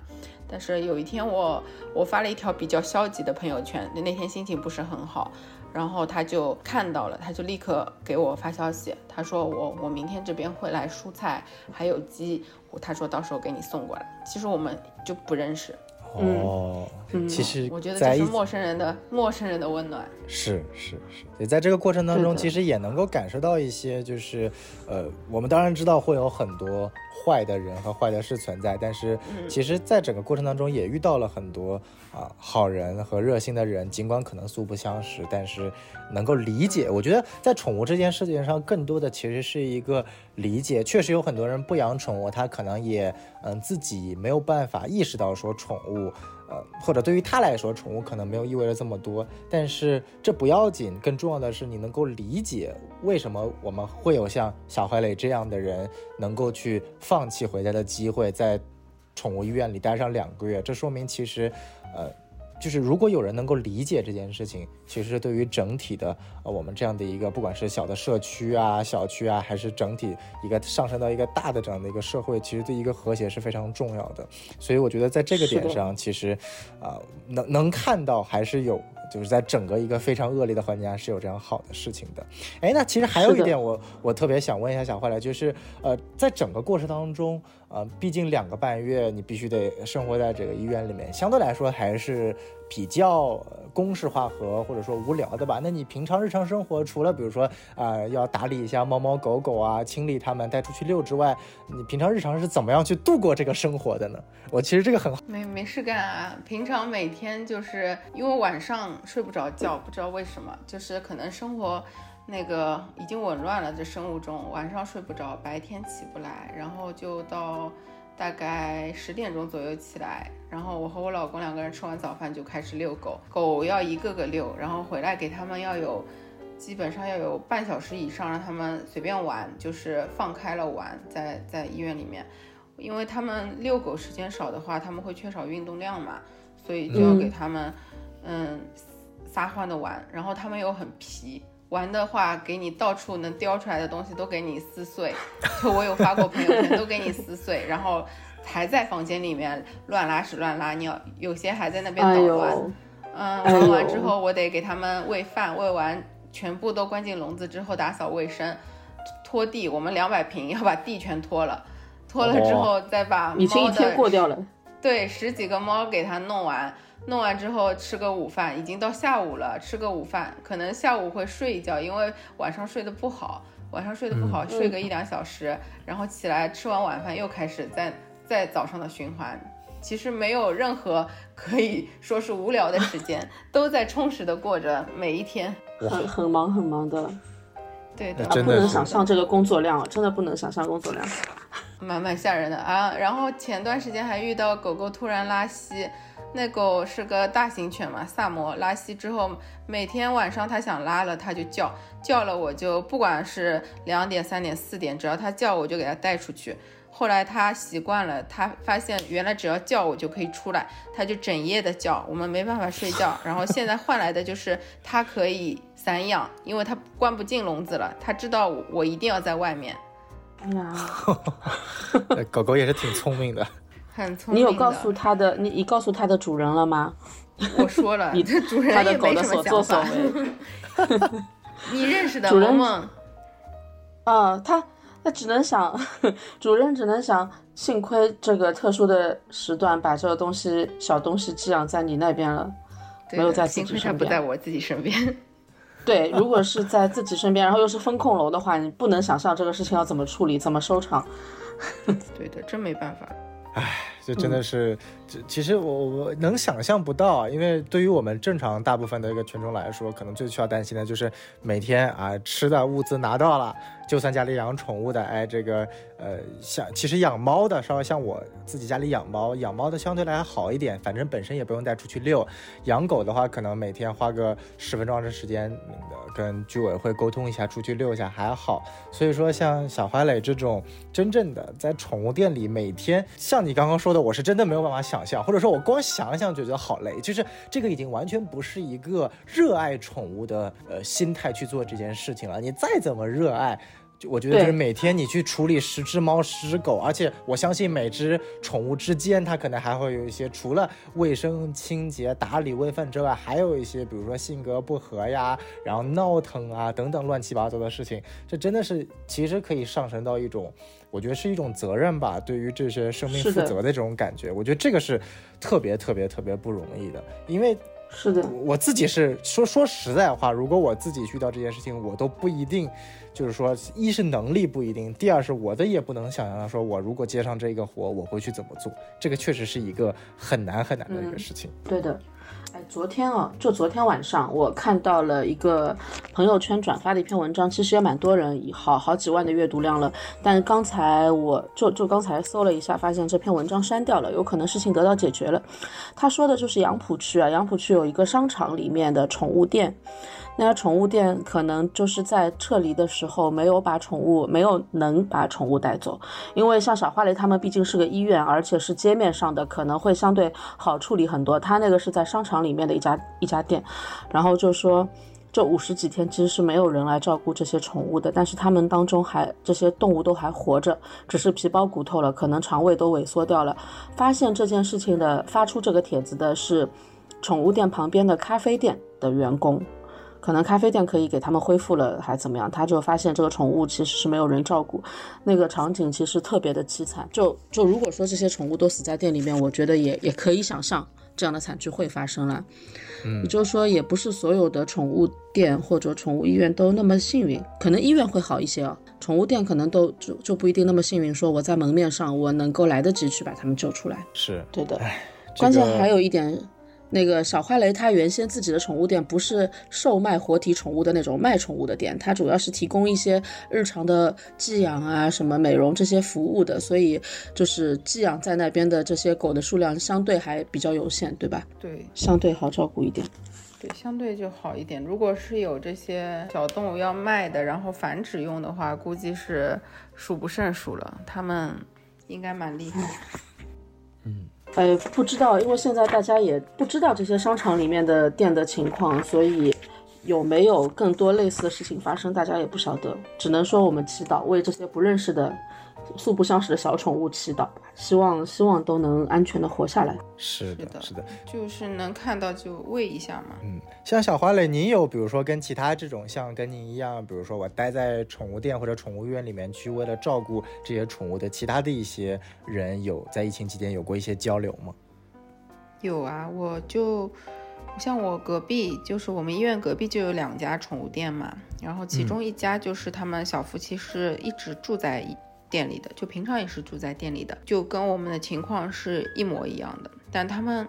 但是有一天我我发了一条比较消极的朋友圈，那天心情不是很好。然后他就看到了，他就立刻给我发消息，他说我我明天这边会来蔬菜还有鸡，他说到时候给你送过来。其实我们就不认识。哦，其实我觉得这是陌生人的陌生人的温暖，是是是，也在这个过程当中，其实也能够感受到一些，就是，呃，我们当然知道会有很多坏的人和坏的事存在，但是其实在整个过程当中也遇到了很多啊好人和热心的人，尽管可能素不相识，但是能够理解。我觉得在宠物这件事情上，更多的其实是一个理解。确实有很多人不养宠物，他可能也嗯自己没有办法意识到说宠物。呃，或者对于他来说，宠物可能没有意味着这么多，但是这不要紧，更重要的是你能够理解为什么我们会有像小怀磊这样的人能够去放弃回家的机会，在宠物医院里待上两个月，这说明其实，呃。就是如果有人能够理解这件事情，其实对于整体的呃我们这样的一个不管是小的社区啊、小区啊，还是整体一个上升到一个大的这样的一个社会，其实对一个和谐是非常重要的。所以我觉得在这个点上，其实啊能能看到还是有就是在整个一个非常恶劣的环境下是有这样好的事情的。哎，那其实还有一点，我我特别想问一下小坏来，就是呃，在整个过程当中，呃，毕竟两个半月你必须得生活在这个医院里面，相对来说还是。比较公式化和或者说无聊的吧？那你平常日常生活除了比如说啊要打理一下猫猫狗狗啊，清理它们，带出去遛之外，你平常日常是怎么样去度过这个生活的呢？我其实这个很没没事干啊。平常每天就是因为晚上睡不着觉，不知道为什么，就是可能生活那个已经紊乱了，这生物钟晚上睡不着，白天起不来，然后就到。大概十点钟左右起来，然后我和我老公两个人吃完早饭就开始遛狗，狗要一个个遛，然后回来给他们要有，基本上要有半小时以上让他们随便玩，就是放开了玩，在在医院里面，因为他们遛狗时间少的话，他们会缺少运动量嘛，所以就要给他们，嗯，撒欢的玩，然后他们又很皮。玩的话，给你到处能叼出来的东西都给你撕碎，就我有发过朋友圈，*laughs* 都给你撕碎，然后还在房间里面乱拉屎乱拉尿，有些还在那边捣乱。嗯，玩完之后我得给他们喂饭，喂完全部都关进笼子之后打扫卫生，拖地，我们两百平要把地全拖了，拖了之后再把已经一天过掉了，对，十几个猫给它弄完。弄完之后吃个午饭，已经到下午了。吃个午饭，可能下午会睡一觉，因为晚上睡得不好。晚上睡得不好，睡个一两小时，然后起来吃完晚饭又开始在在早上的循环。其实没有任何可以说是无聊的时间，都在充实的过着每一天。很很忙很忙的，对的，不能想象这个工作量，真的不能想象工作量，蛮蛮吓人的啊。然后前段时间还遇到狗狗突然拉稀。那狗是个大型犬嘛，萨摩拉稀之后，每天晚上它想拉了，它就叫，叫了我就不管是两点、三点、四点，只要它叫我就给它带出去。后来它习惯了，它发现原来只要叫我就可以出来，它就整夜的叫，我们没办法睡觉。然后现在换来的就是它可以散养，因为它关不进笼子了，它知道我一定要在外面。哎呀，狗狗也是挺聪明的。很聪明。你有告诉他的，你你告诉他的主人了吗？我说了，*laughs* 你的主人也没什么想法。*laughs* *laughs* 你认识的主人吗？啊，他他只能想，主人只能想，幸亏这个特殊的时段把这个东西小东西寄养在你那边了，没有在自己身边。不在我自己身边。对，如果是在自己身边，然后又是风控楼的话，你不能想象这个事情要怎么处理，怎么收场。对的，真没办法。唉，这真的是，这其实我我能想象不到，因为对于我们正常大部分的一个群众来说，可能最需要担心的就是每天啊吃的物资拿到了。就算家里养宠物的，哎，这个，呃，像其实养猫的，稍微像我自己家里养猫，养猫的相对来好一点，反正本身也不用带出去遛。养狗的话，可能每天花个十分钟二十时间，跟居委会沟通一下，出去遛一下还好。所以说，像小花蕾这种真正的在宠物店里每天，像你刚刚说的，我是真的没有办法想象，或者说我光想想就觉得好累，就是这个已经完全不是一个热爱宠物的呃心态去做这件事情了。你再怎么热爱。就我觉得就是每天你去处理十只猫十只狗，而且我相信每只宠物之间它可能还会有一些除了卫生清洁打理喂饭之外，还有一些比如说性格不合呀，然后闹腾啊等等乱七八糟的事情。这真的是其实可以上升到一种，我觉得是一种责任吧，对于这些生命负责的这种感觉。我觉得这个是特别特别特别不容易的，因为。是的，我自己是说说实在话，如果我自己遇到这件事情，我都不一定，就是说，一是能力不一定，第二是我的也不能想象，说我如果接上这个活，我会去怎么做，这个确实是一个很难很难的一个事情。对的。哎，昨天啊，就昨天晚上，我看到了一个朋友圈转发的一篇文章，其实也蛮多人，好好几万的阅读量了。但刚才我就就刚才搜了一下，发现这篇文章删掉了，有可能事情得到解决了。他说的就是杨浦区啊，杨浦区有一个商场里面的宠物店。那家宠物店可能就是在撤离的时候没有把宠物，没有能把宠物带走，因为像小花蕾他们毕竟是个医院，而且是街面上的，可能会相对好处理很多。他那个是在商商场里面的一家一家店，然后就说这五十几天其实是没有人来照顾这些宠物的，但是他们当中还这些动物都还活着，只是皮包骨头了，可能肠胃都萎缩掉了。发现这件事情的发出这个帖子的是。宠物店旁边的咖啡店的员工。可能咖啡店可以给他们恢复了，还怎么样？他就发现这个宠物其实是没有人照顾，那个场景其实特别的凄惨。就就如果说这些宠物都死在店里面，我觉得也也可以想象这样的惨剧会发生了。嗯，也就是说，也不是所有的宠物店或者宠物医院都那么幸运，可能医院会好一些哦，宠物店可能都就就不一定那么幸运，说我在门面上我能够来得及去把它们救出来。是对的，这关键还有一点。那个小花蕾，它原先自己的宠物店不是售卖活体宠物的那种卖宠物的店，它主要是提供一些日常的寄养啊、什么美容这些服务的，所以就是寄养在那边的这些狗的数量相对还比较有限，对吧？对相对好照顾一点。对，相对就好一点。如果是有这些小动物要卖的，然后繁殖用的话，估计是数不胜数了。他们应该蛮厉害。呃，不知道，因为现在大家也不知道这些商场里面的店的情况，所以有没有更多类似的事情发生，大家也不晓得。只能说我们祈祷，为这些不认识的、素不相识的小宠物祈祷吧，希望希望都能安全的活下来。是的，是的是的，就是能看到就喂一下嘛。嗯，像小花蕾，您有比如说跟其他这种像跟您一样，比如说我待在宠物店或者宠物医院里面去，为了照顾这些宠物的其他的一些人，有在疫情期间有过一些交流吗？有啊，我就像我隔壁，就是我们医院隔壁就有两家宠物店嘛，然后其中一家就是他们小夫妻是一直住在店里的，就平常也是住在店里的，就跟我们的情况是一模一样的，但他们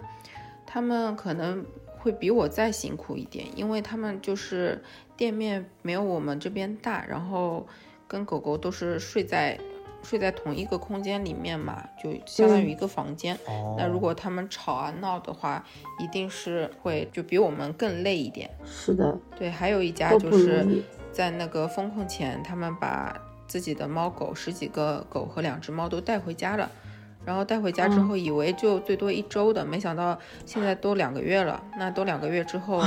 他们可能会比我再辛苦一点，因为他们就是店面没有我们这边大，然后跟狗狗都是睡在睡在同一个空间里面嘛，就相当于一个房间。哦，那如果他们吵啊闹的话，一定是会就比我们更累一点。是的，对，还有一家就是。在那个封控前，他们把自己的猫狗十几个狗和两只猫都带回家了。然后带回家之后，以为就最多一周的，没想到现在都两个月了。那都两个月之后，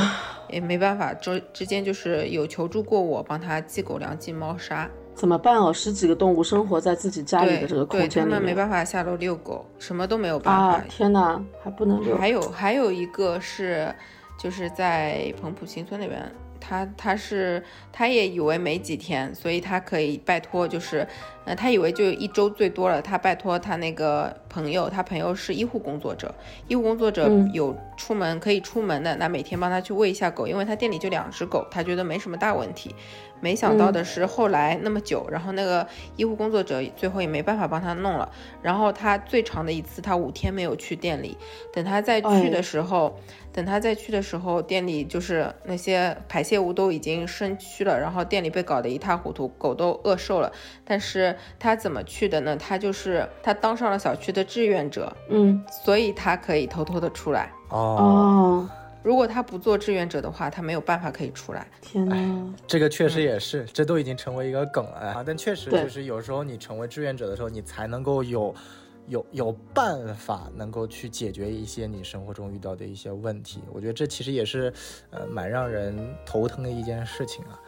也没办法，之之间就是有求助过我，帮他寄狗粮、寄猫砂。怎么办哦？十几个动物生活在自己家里对的这个空对，他间里面们没办法下楼遛狗，什么都没有办法。啊！天哪，还不能遛还有还有一个是，就是在彭浦新村那边，他他是他也以为没几天，所以他可以拜托，就是，呃，他以为就一周最多了，他拜托他那个朋友，他朋友是医护工作者，医护工作者嗯有出门可以出门的，那每天帮他去喂一下狗，因为他店里就两只狗，他觉得没什么大问题。没想到的是，后来那么久，然后那个医护工作者最后也没办法帮他弄了。然后他最长的一次，他五天没有去店里。等他再去的时候，等他再去的时候，店里就是那些排泄物都已经生蛆了，然后店里被搞得一塌糊涂，狗都饿瘦了。但是他怎么去的呢？他就是他当上了小区的志愿者，嗯所以他可以偷偷的出来。哦，哦，如果他不做志愿者的话，他没有办法可以出来。天哪！这个确实也是，这都已经成为一个梗了啊。但确实就是有时候你成为志愿者的时候，你才能够有。有有办法能够去解决一些你生活中遇到的一些问题，我觉得这其实也是，呃，蛮让人头疼的一件事情啊。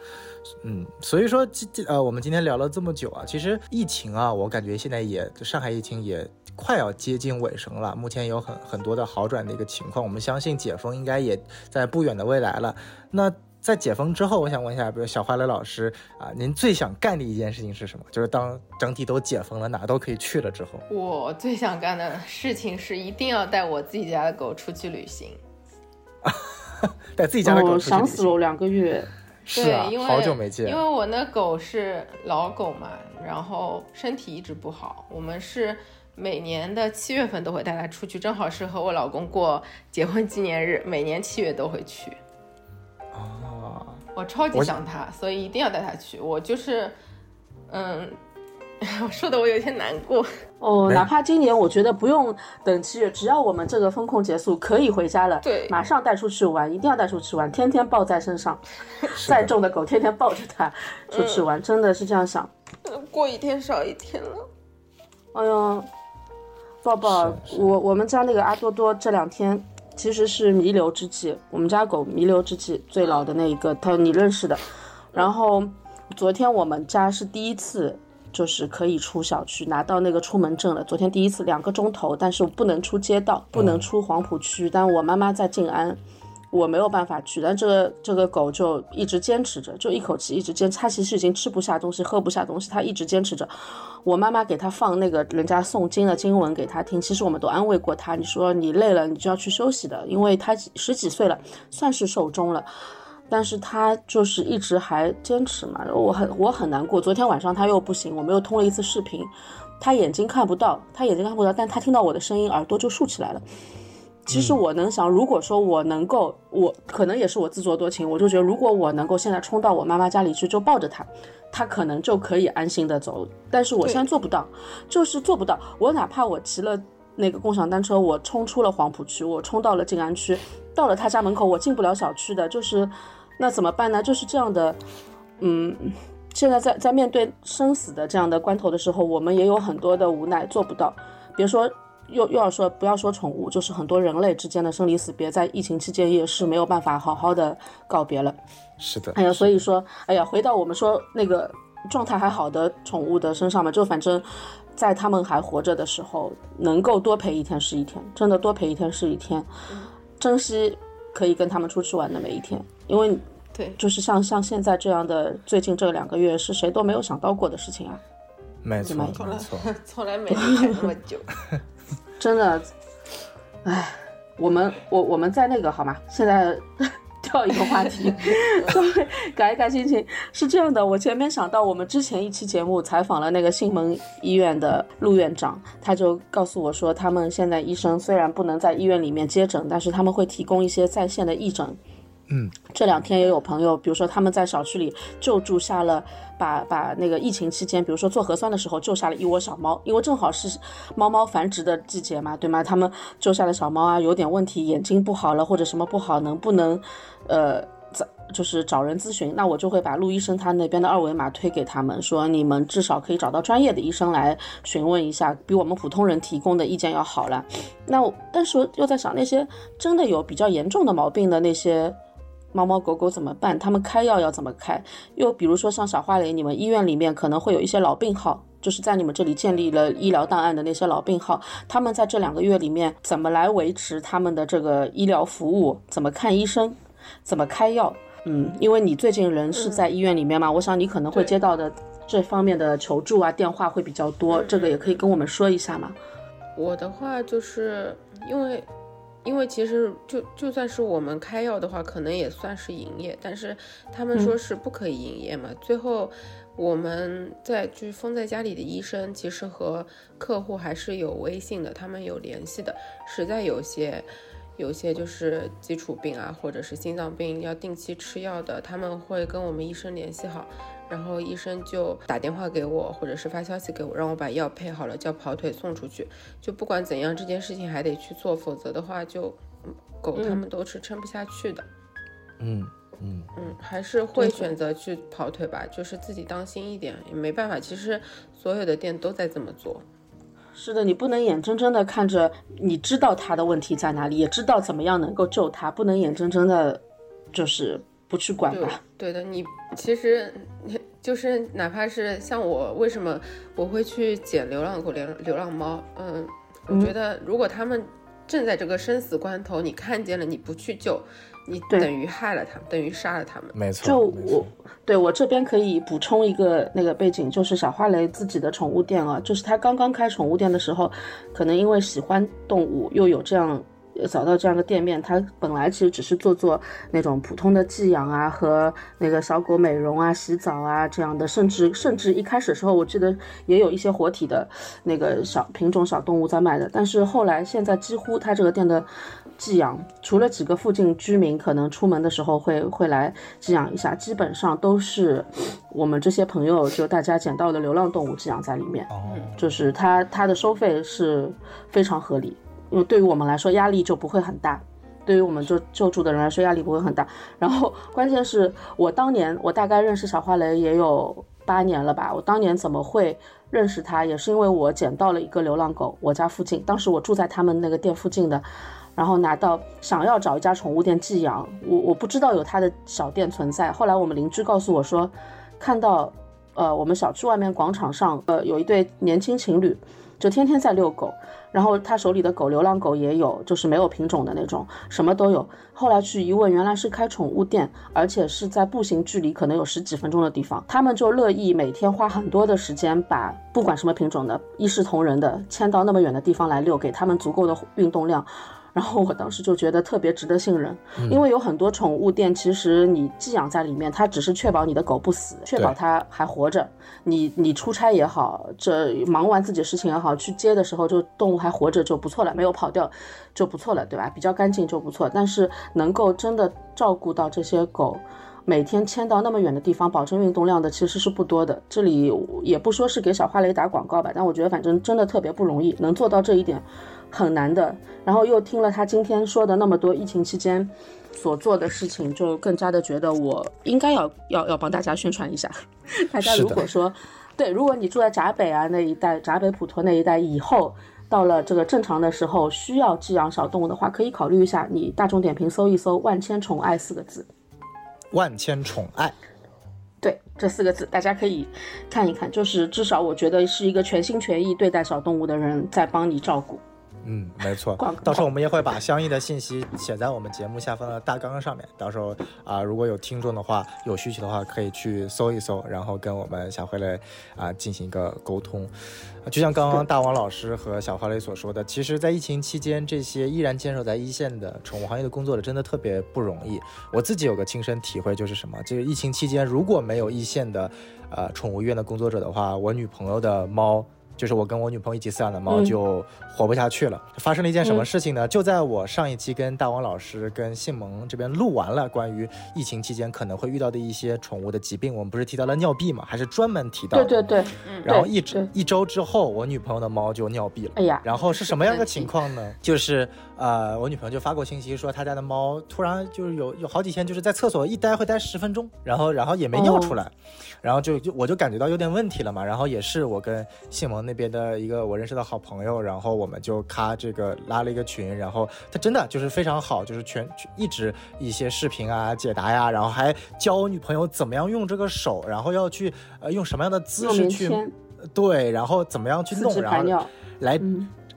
嗯，所以说今今呃，我们今天聊了这么久啊，其实疫情啊，我感觉现在也上海疫情也快要接近尾声了，目前有很很多的好转的一个情况，我们相信解封应该也在不远的未来了。那在解封之后，我想问一下，比如小花蕾老师啊，您最想干的一件事情是什么？就是当整体都解封了，哪都可以去了之后，我最想干的事情是一定要带我自己家的狗出去旅行。*laughs* *laughs* 带自己家的狗哦，出去旅行。想死了，两个月。是啊对，因为好久没见因为我那狗是老狗嘛，然后身体一直不好，我们是每年的七月份都会带它出去，正好是和我老公过结婚纪念日，每年七月都会去。哦，我超级想它，所以一定要带它去。我就是，嗯，*laughs* 说的我有点难过。哦，哪怕今年我觉得不用等七月，只要我们这个风控结束，可以回家了，对马上带出去玩，一定要带出去玩，天天抱在身上，*laughs* 再重的狗天天抱着它出去玩，真的是这样想。过一天少一天了。哎呀，抱抱，我我们家那个阿多多这两天其实是弥留之际，我们家狗弥留之际最老的那一个，它你认识的。然后昨天我们家是第一次就是可以出小区，拿到那个出门证了。昨天第一次两个钟头，但是不能出街道，不能出黄浦区。但我妈妈在静安，我没有办法去。但这个这个狗就一直坚持着，就一口气一直坚持。它其实已经吃不下东西，喝不下东西，它一直坚持着。我妈妈给它放那个人家诵经的经文给它听。其实我们都安慰过它，你说你累了，你就要去休息的，因为它十几岁了，算是寿终了。但是他就是一直还坚持嘛，我很我很难过。昨天晚上他又不行，我们又通了一次视频，他眼睛看不到，他眼睛看不到，但他听到我的声音，耳朵就竖起来了。其实我能想，如果说我能够，我可能也是我自作多情，我就觉得如果我能够现在冲到我妈妈家里去，就抱着他，他可能就可以安心的走。但是我现在做不到，就是做不到。我哪怕我骑了那个共享单车，我冲出了黄浦区，我冲到了静安区，到了他家门口，我进不了小区的，就是。那怎么办呢？就是这样的，嗯，现在在在面对生死的这样的关头的时候，我们也有很多的无奈，做不到。别说又又要说不要说宠物，就是很多人类之间的生离死别，在疫情期间也是没有办法好好的告别了。是的，哎呀，所以说，哎呀，回到我们说那个状态还好的宠物的身上嘛，就反正，在他们还活着的时候，能够多陪一天是一天，真的多陪一天是一天，珍惜可以跟他们出去玩的每一天。因为对，就是像像现在这样的，最近这两个月是谁都没有想到过的事情啊。没错，没错，从来没离那么久。*laughs* 真的，哎，我们我我们在那个好吗？现在跳一个话题，改一改心情。是这样的，我前面想到，我们之前一期节目采访了那个新门医院的陆院长，他就告诉我说，他们现在医生虽然不能在医院里面接诊，但是他们会提供一些在线的义诊。嗯，这两天也有朋友，比如说他们在小区里救助下了，把把那个疫情期间，比如说做核酸的时候救下了一窝小猫，因为正好是猫猫繁殖的季节嘛，对吗？他们救下了小猫啊，有点问题，眼睛不好了或者什么不好，能不能，呃，找就是找人咨询？那我就会把陆医生他那边的二维码推给他们，说你们至少可以找到专业的医生来询问一下，比我们普通人提供的意见要好了。那但是又在想那些真的有比较严重的毛病的那些。猫猫狗狗怎么办？他们开药要怎么开？又比如说像小花蕾，你们医院里面可能会有一些老病号，就是在你们这里建立了医疗档案的那些老病号，他们在这两个月里面怎么来维持他们的这个医疗服务？怎么看医生？怎么开药？嗯，因为你最近人是在医院里面嘛，我想你可能会接到的这方面的求助啊电话会比较多，这个也可以跟我们说一下嘛。我的话就是因为。因为其实就就算是我们开药的话，可能也算是营业，但是他们说是不可以营业嘛。最后我们在就是封在家里的医生，其实和客户还是有微信的，他们有联系的。实在有些有些就是基础病啊，或者是心脏病要定期吃药的，他们会跟我们医生联系好。然后医生就打电话给我，或者是发消息给我，让我把药配好了，叫跑腿送出去。就不管怎样，这件事情还得去做，否则的话，就狗他们都是撑不下去的。嗯嗯嗯，还是会选择去跑腿吧，就是自己当心一点，也没办法。其实所有的店都在这么做。是的，你不能眼睁睁的看着，你知道他的问题在哪里，也知道怎么样能够救他，不能眼睁睁的，就是。不去管吧。对的，你其实就是哪怕是像我，为什么我会去捡流浪狗、流流浪猫？嗯，我觉得如果他们正在这个生死关头，你看见了，你不去救，你等于害了他们，等于杀了他们。没错。就我对我这边可以补充一个那个背景，就是小花蕾自己的宠物店啊，就是他刚刚开宠物店的时候，可能因为喜欢动物，又有这样。找到这样的店面，它本来其实只是做做那种普通的寄养啊，和那个小狗美容啊、洗澡啊这样的，甚至甚至一开始的时候，我记得也有一些活体的那个小品种小动物在卖的。但是后来现在几乎他这个店的寄养，除了几个附近居民可能出门的时候会会来寄养一下，基本上都是我们这些朋友就大家捡到的流浪动物寄养在里面。哦，就是他他的收费是非常合理。因为对于我们来说压力就不会很大，对于我们救救助的人来说压力不会很大。然后关键是我当年我大概认识小花蕾也有八年了吧，我当年怎么会认识他，也是因为我捡到了一个流浪狗，我家附近，当时我住在他们那个店附近的，然后拿到想要找一家宠物店寄养，我我不知道有他的小店存在，后来我们邻居告诉我说，看到。呃，我们小区外面广场上，呃，有一对年轻情侣，就天天在遛狗。然后他手里的狗，流浪狗也有，就是没有品种的那种，什么都有。后来去一问，原来是开宠物店，而且是在步行距离可能有十几分钟的地方。他们就乐意每天花很多的时间，把不管什么品种的、一视同仁的牵到那么远的地方来遛，给他们足够的运动量。然后我当时就觉得特别值得信任，因为有很多宠物店，其实你寄养在里面，它只是确保你的狗不死，确保它还活着。你你出差也好，这忙完自己的事情也好，去接的时候就动物还活着就不错了，没有跑掉就不错了，对吧？比较干净就不错。但是能够真的照顾到这些狗，每天迁到那么远的地方，保证运动量的其实是不多的。这里也不说是给小花蕾打广告吧，但我觉得反正真的特别不容易，能做到这一点。很难的，然后又听了他今天说的那么多疫情期间所做的事情，就更加的觉得我应该要要要帮大家宣传一下。*laughs* 大家如果说对，如果你住在闸北啊那一带，闸北普陀那一带，以后到了这个正常的时候需要寄养小动物的话，可以考虑一下，你大众点评搜一搜“万千宠爱”四个字。万千宠爱，对这四个字，大家可以看一看，就是至少我觉得是一个全心全意对待小动物的人在帮你照顾。嗯，没错。到时候我们也会把相应的信息写在我们节目下方的大纲上面。到时候啊，如果有听众的话，有需求的话，可以去搜一搜，然后跟我们小慧蕾啊进行一个沟通。就像刚刚大王老师和小花蕾所说的，其实，在疫情期间，这些依然坚守在一线的宠物行业的工作者，真的特别不容易。我自己有个亲身体会，就是什么？这个疫情期间，如果没有一线的呃宠物医院的工作者的话，我女朋友的猫。就是我跟我女朋友一起饲养的猫就活不下去了。发生了一件什么事情呢？就在我上一期跟大王老师、跟信萌这边录完了关于疫情期间可能会遇到的一些宠物的疾病，我们不是提到了尿闭嘛？还是专门提到？对对对。然后一周一周之后，我女朋友的猫就尿闭了。哎呀。然后是什么样的情况呢？*laughs* 就是呃，我女朋友就发过信息说，她家的猫突然就是有有好几天就是在厕所一待会待十分钟，然后然后也没尿出来。然后就就我就感觉到有点问题了嘛，然后也是我跟信蒙那边的一个我认识的好朋友，然后我们就咔这个拉了一个群，然后他真的就是非常好，就是全一直一些视频啊解答呀，然后还教我女朋友怎么样用这个手，然后要去呃用什么样的姿势去，对，然后怎么样去弄，然后来，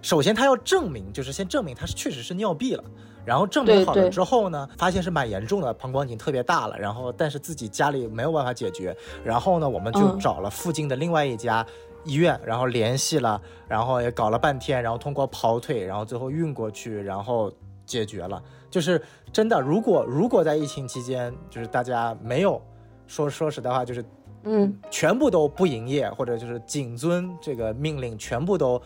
首先他要证明，就是先证明他是确实是尿闭了。然后证明好了之后呢，发现是蛮严重的，膀胱已经特别大了。然后但是自己家里没有办法解决，然后呢，我们就找了附近的另外一家医院，然后联系了，然后也搞了半天，然后通过跑腿，然后最后运过去，然后解决了。就是真的，如果如果在疫情期间，就是大家没有说说实在话，就是嗯，全部都不营业，或者就是谨遵这个命令，全部都。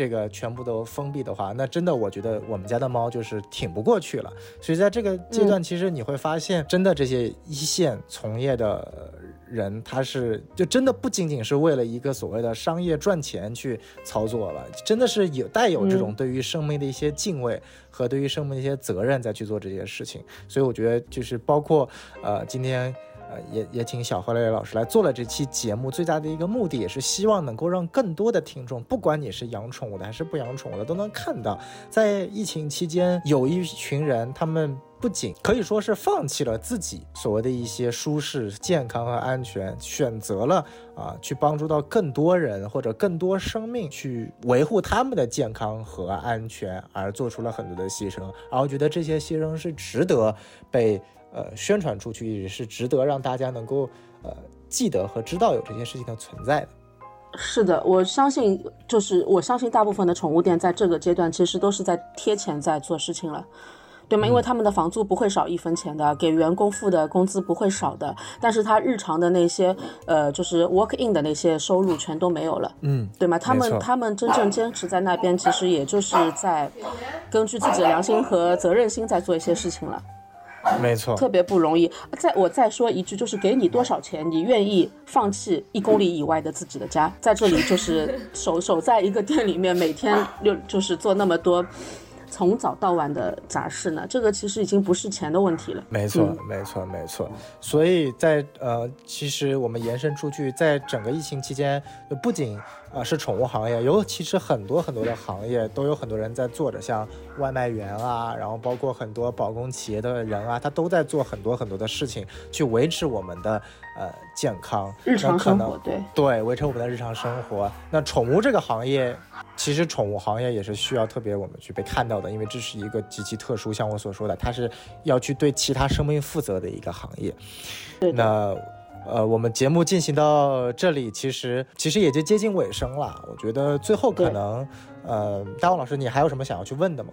这个全部都封闭的话，那真的我觉得我们家的猫就是挺不过去了。所以在这个阶段，其实你会发现，真的这些一线从业的人，他是就真的不仅仅是为了一个所谓的商业赚钱去操作了，真的是有带有这种对于生命的一些敬畏和对于生命的一些责任在去做这些事情。所以我觉得就是包括呃今天。呃，也也请小何雷老师来做了这期节目，最大的一个目的也是希望能够让更多的听众，不管你是养宠物的还是不养宠物的，都能看到，在疫情期间，有一群人，他们不仅可以说是放弃了自己所谓的一些舒适、健康和安全，选择了啊，去帮助到更多人或者更多生命，去维护他们的健康和安全，而做出了很多的牺牲，而我觉得这些牺牲是值得被。呃，宣传出去也是值得让大家能够呃记得和知道有这件事情的存在的。是的，我相信，就是我相信大部分的宠物店在这个阶段其实都是在贴钱在做事情了，对吗？因为他们的房租不会少一分钱的，给员工付的工资不会少的，但是他日常的那些呃，就是 work in 的那些收入全都没有了，嗯，对吗？他们他们真正坚持在那边，其实也就是在根据自己的良心和责任心在做一些事情了。没错，特别不容易。再我再说一句，就是给你多少钱，你愿意放弃一公里以外的自己的家，在这里就是 *laughs* 守守在一个店里面，每天就就是做那么多。从早到晚的杂事呢，这个其实已经不是钱的问题了。没错，没错，没错。所以在呃，其实我们延伸出去，在整个疫情期间，不仅啊是宠物行业，尤其是很多很多的行业都有很多人在做着，像外卖员啊，然后包括很多保供企业的人啊，他都在做很多很多的事情，去维持我们的呃健康，日常生活对。对，维持我们的日常生活。那宠物这个行业，其实宠物行业也是需要特别我们去被看到的，因为这是一个极其特殊，像我所说的，它是要去对其他生命负责的一个行业。对那呃，我们节目进行到这里，其实其实也就接近尾声了。我觉得最后可能，呃，大王老师，你还有什么想要去问的吗？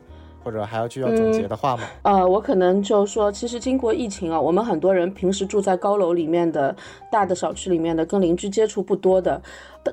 或者还要去要总结的话吗？呃，我可能就说，其实经过疫情啊，我们很多人平时住在高楼里面的、大的小区里面的，跟邻居接触不多的，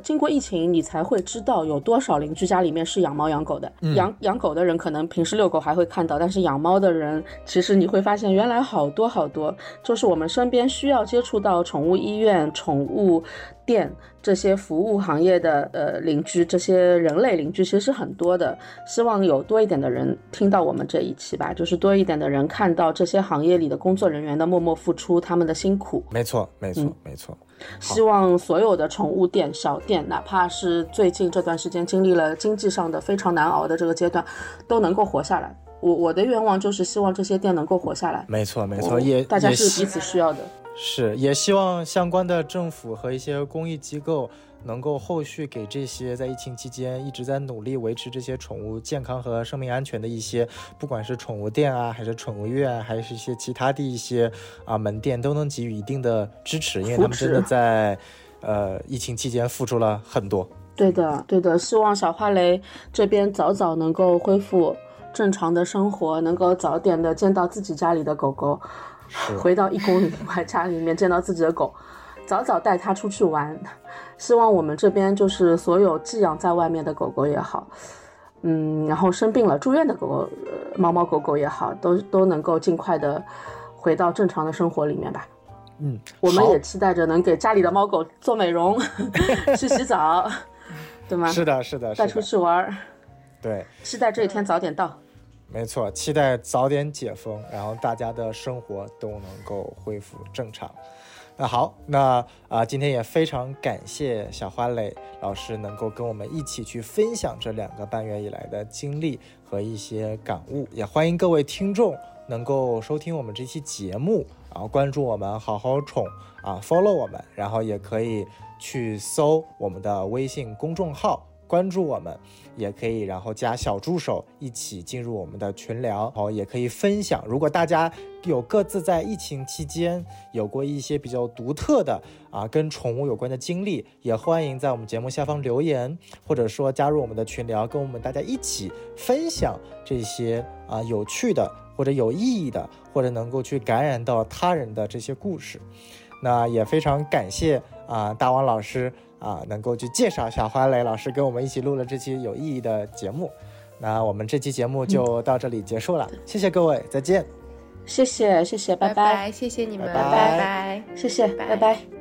经过疫情，你才会知道有多少邻居家里面是养猫养狗的。养养狗的人可能平时遛狗还会看到，但是养猫的人，其实你会发现原来好多好多，就是我们身边需要接触到宠物医院、宠物店这些服务行业的呃邻居，这些人类邻居其实是很多的。希望有多一点的人听到我们这一期吧，就是多一点的人看到这些行业里的工作人员的默默付出，他们的辛苦。没错，没错，嗯没错。希望所有的宠物店、小店，哪怕是最近这段时间经历了经济上的非常难熬的这个阶段，都能够活下来。我我的愿望就是希望这些店能够活下来。没错，没错，也大家是彼此需要的。是，也希望相关的政府和一些公益机构能够后续给这些在疫情期间一直在努力维持这些宠物健康和生命安全的一些，不管是宠物店啊，还是宠物院，还是一些其他的一些啊门店，都能给予一定的支持，因为他们真的在呃疫情期间付出了很多。对的，对的，希望小花蕾这边早早能够恢复正常的生活，能够早点的见到自己家里的狗狗，回到一公里外家里面见到自己的狗，早早带它出去玩。*laughs* 希望我们这边就是所有寄养在外面的狗狗也好，嗯，然后生病了住院的狗狗、呃、猫猫狗狗也好，都都能够尽快的回到正常的生活里面吧。嗯，我们也期待着能给家里的猫狗做美容，*laughs* 去洗澡，*laughs* 对吗？是的，是的，带出，去玩儿，对。期待这一天早点到。没错，期待早点解封，然后大家的生活都能够恢复正常。那好，那啊、今天也非常感谢小花蕾老师能够跟我们一起去分享这两个半月以来的经历和一些感悟，也欢迎各位听众能够收听我们这期节目，然后关注我们好好宠啊，follow 我们，然后也可以去搜我们的微信公众号。关注我们，也可以然后加小助手一起进入我们的群聊，然后也可以分享。如果大家有各自在疫情期间有过一些比较独特的啊跟宠物有关的经历，也欢迎在我们节目下方留言，或者说加入我们的群聊，跟我们大家一起分享这些啊有趣的或者有意义的，或者能够去感染到他人的这些故事。那也非常感谢啊大王老师啊能够去介绍一下花蕾老师跟我们一起录了这期有意义的节目。那我们这期节目就到这里结束了，谢谢各位，再见。谢谢，谢谢，拜拜，谢谢你们，拜拜。谢谢，拜拜拜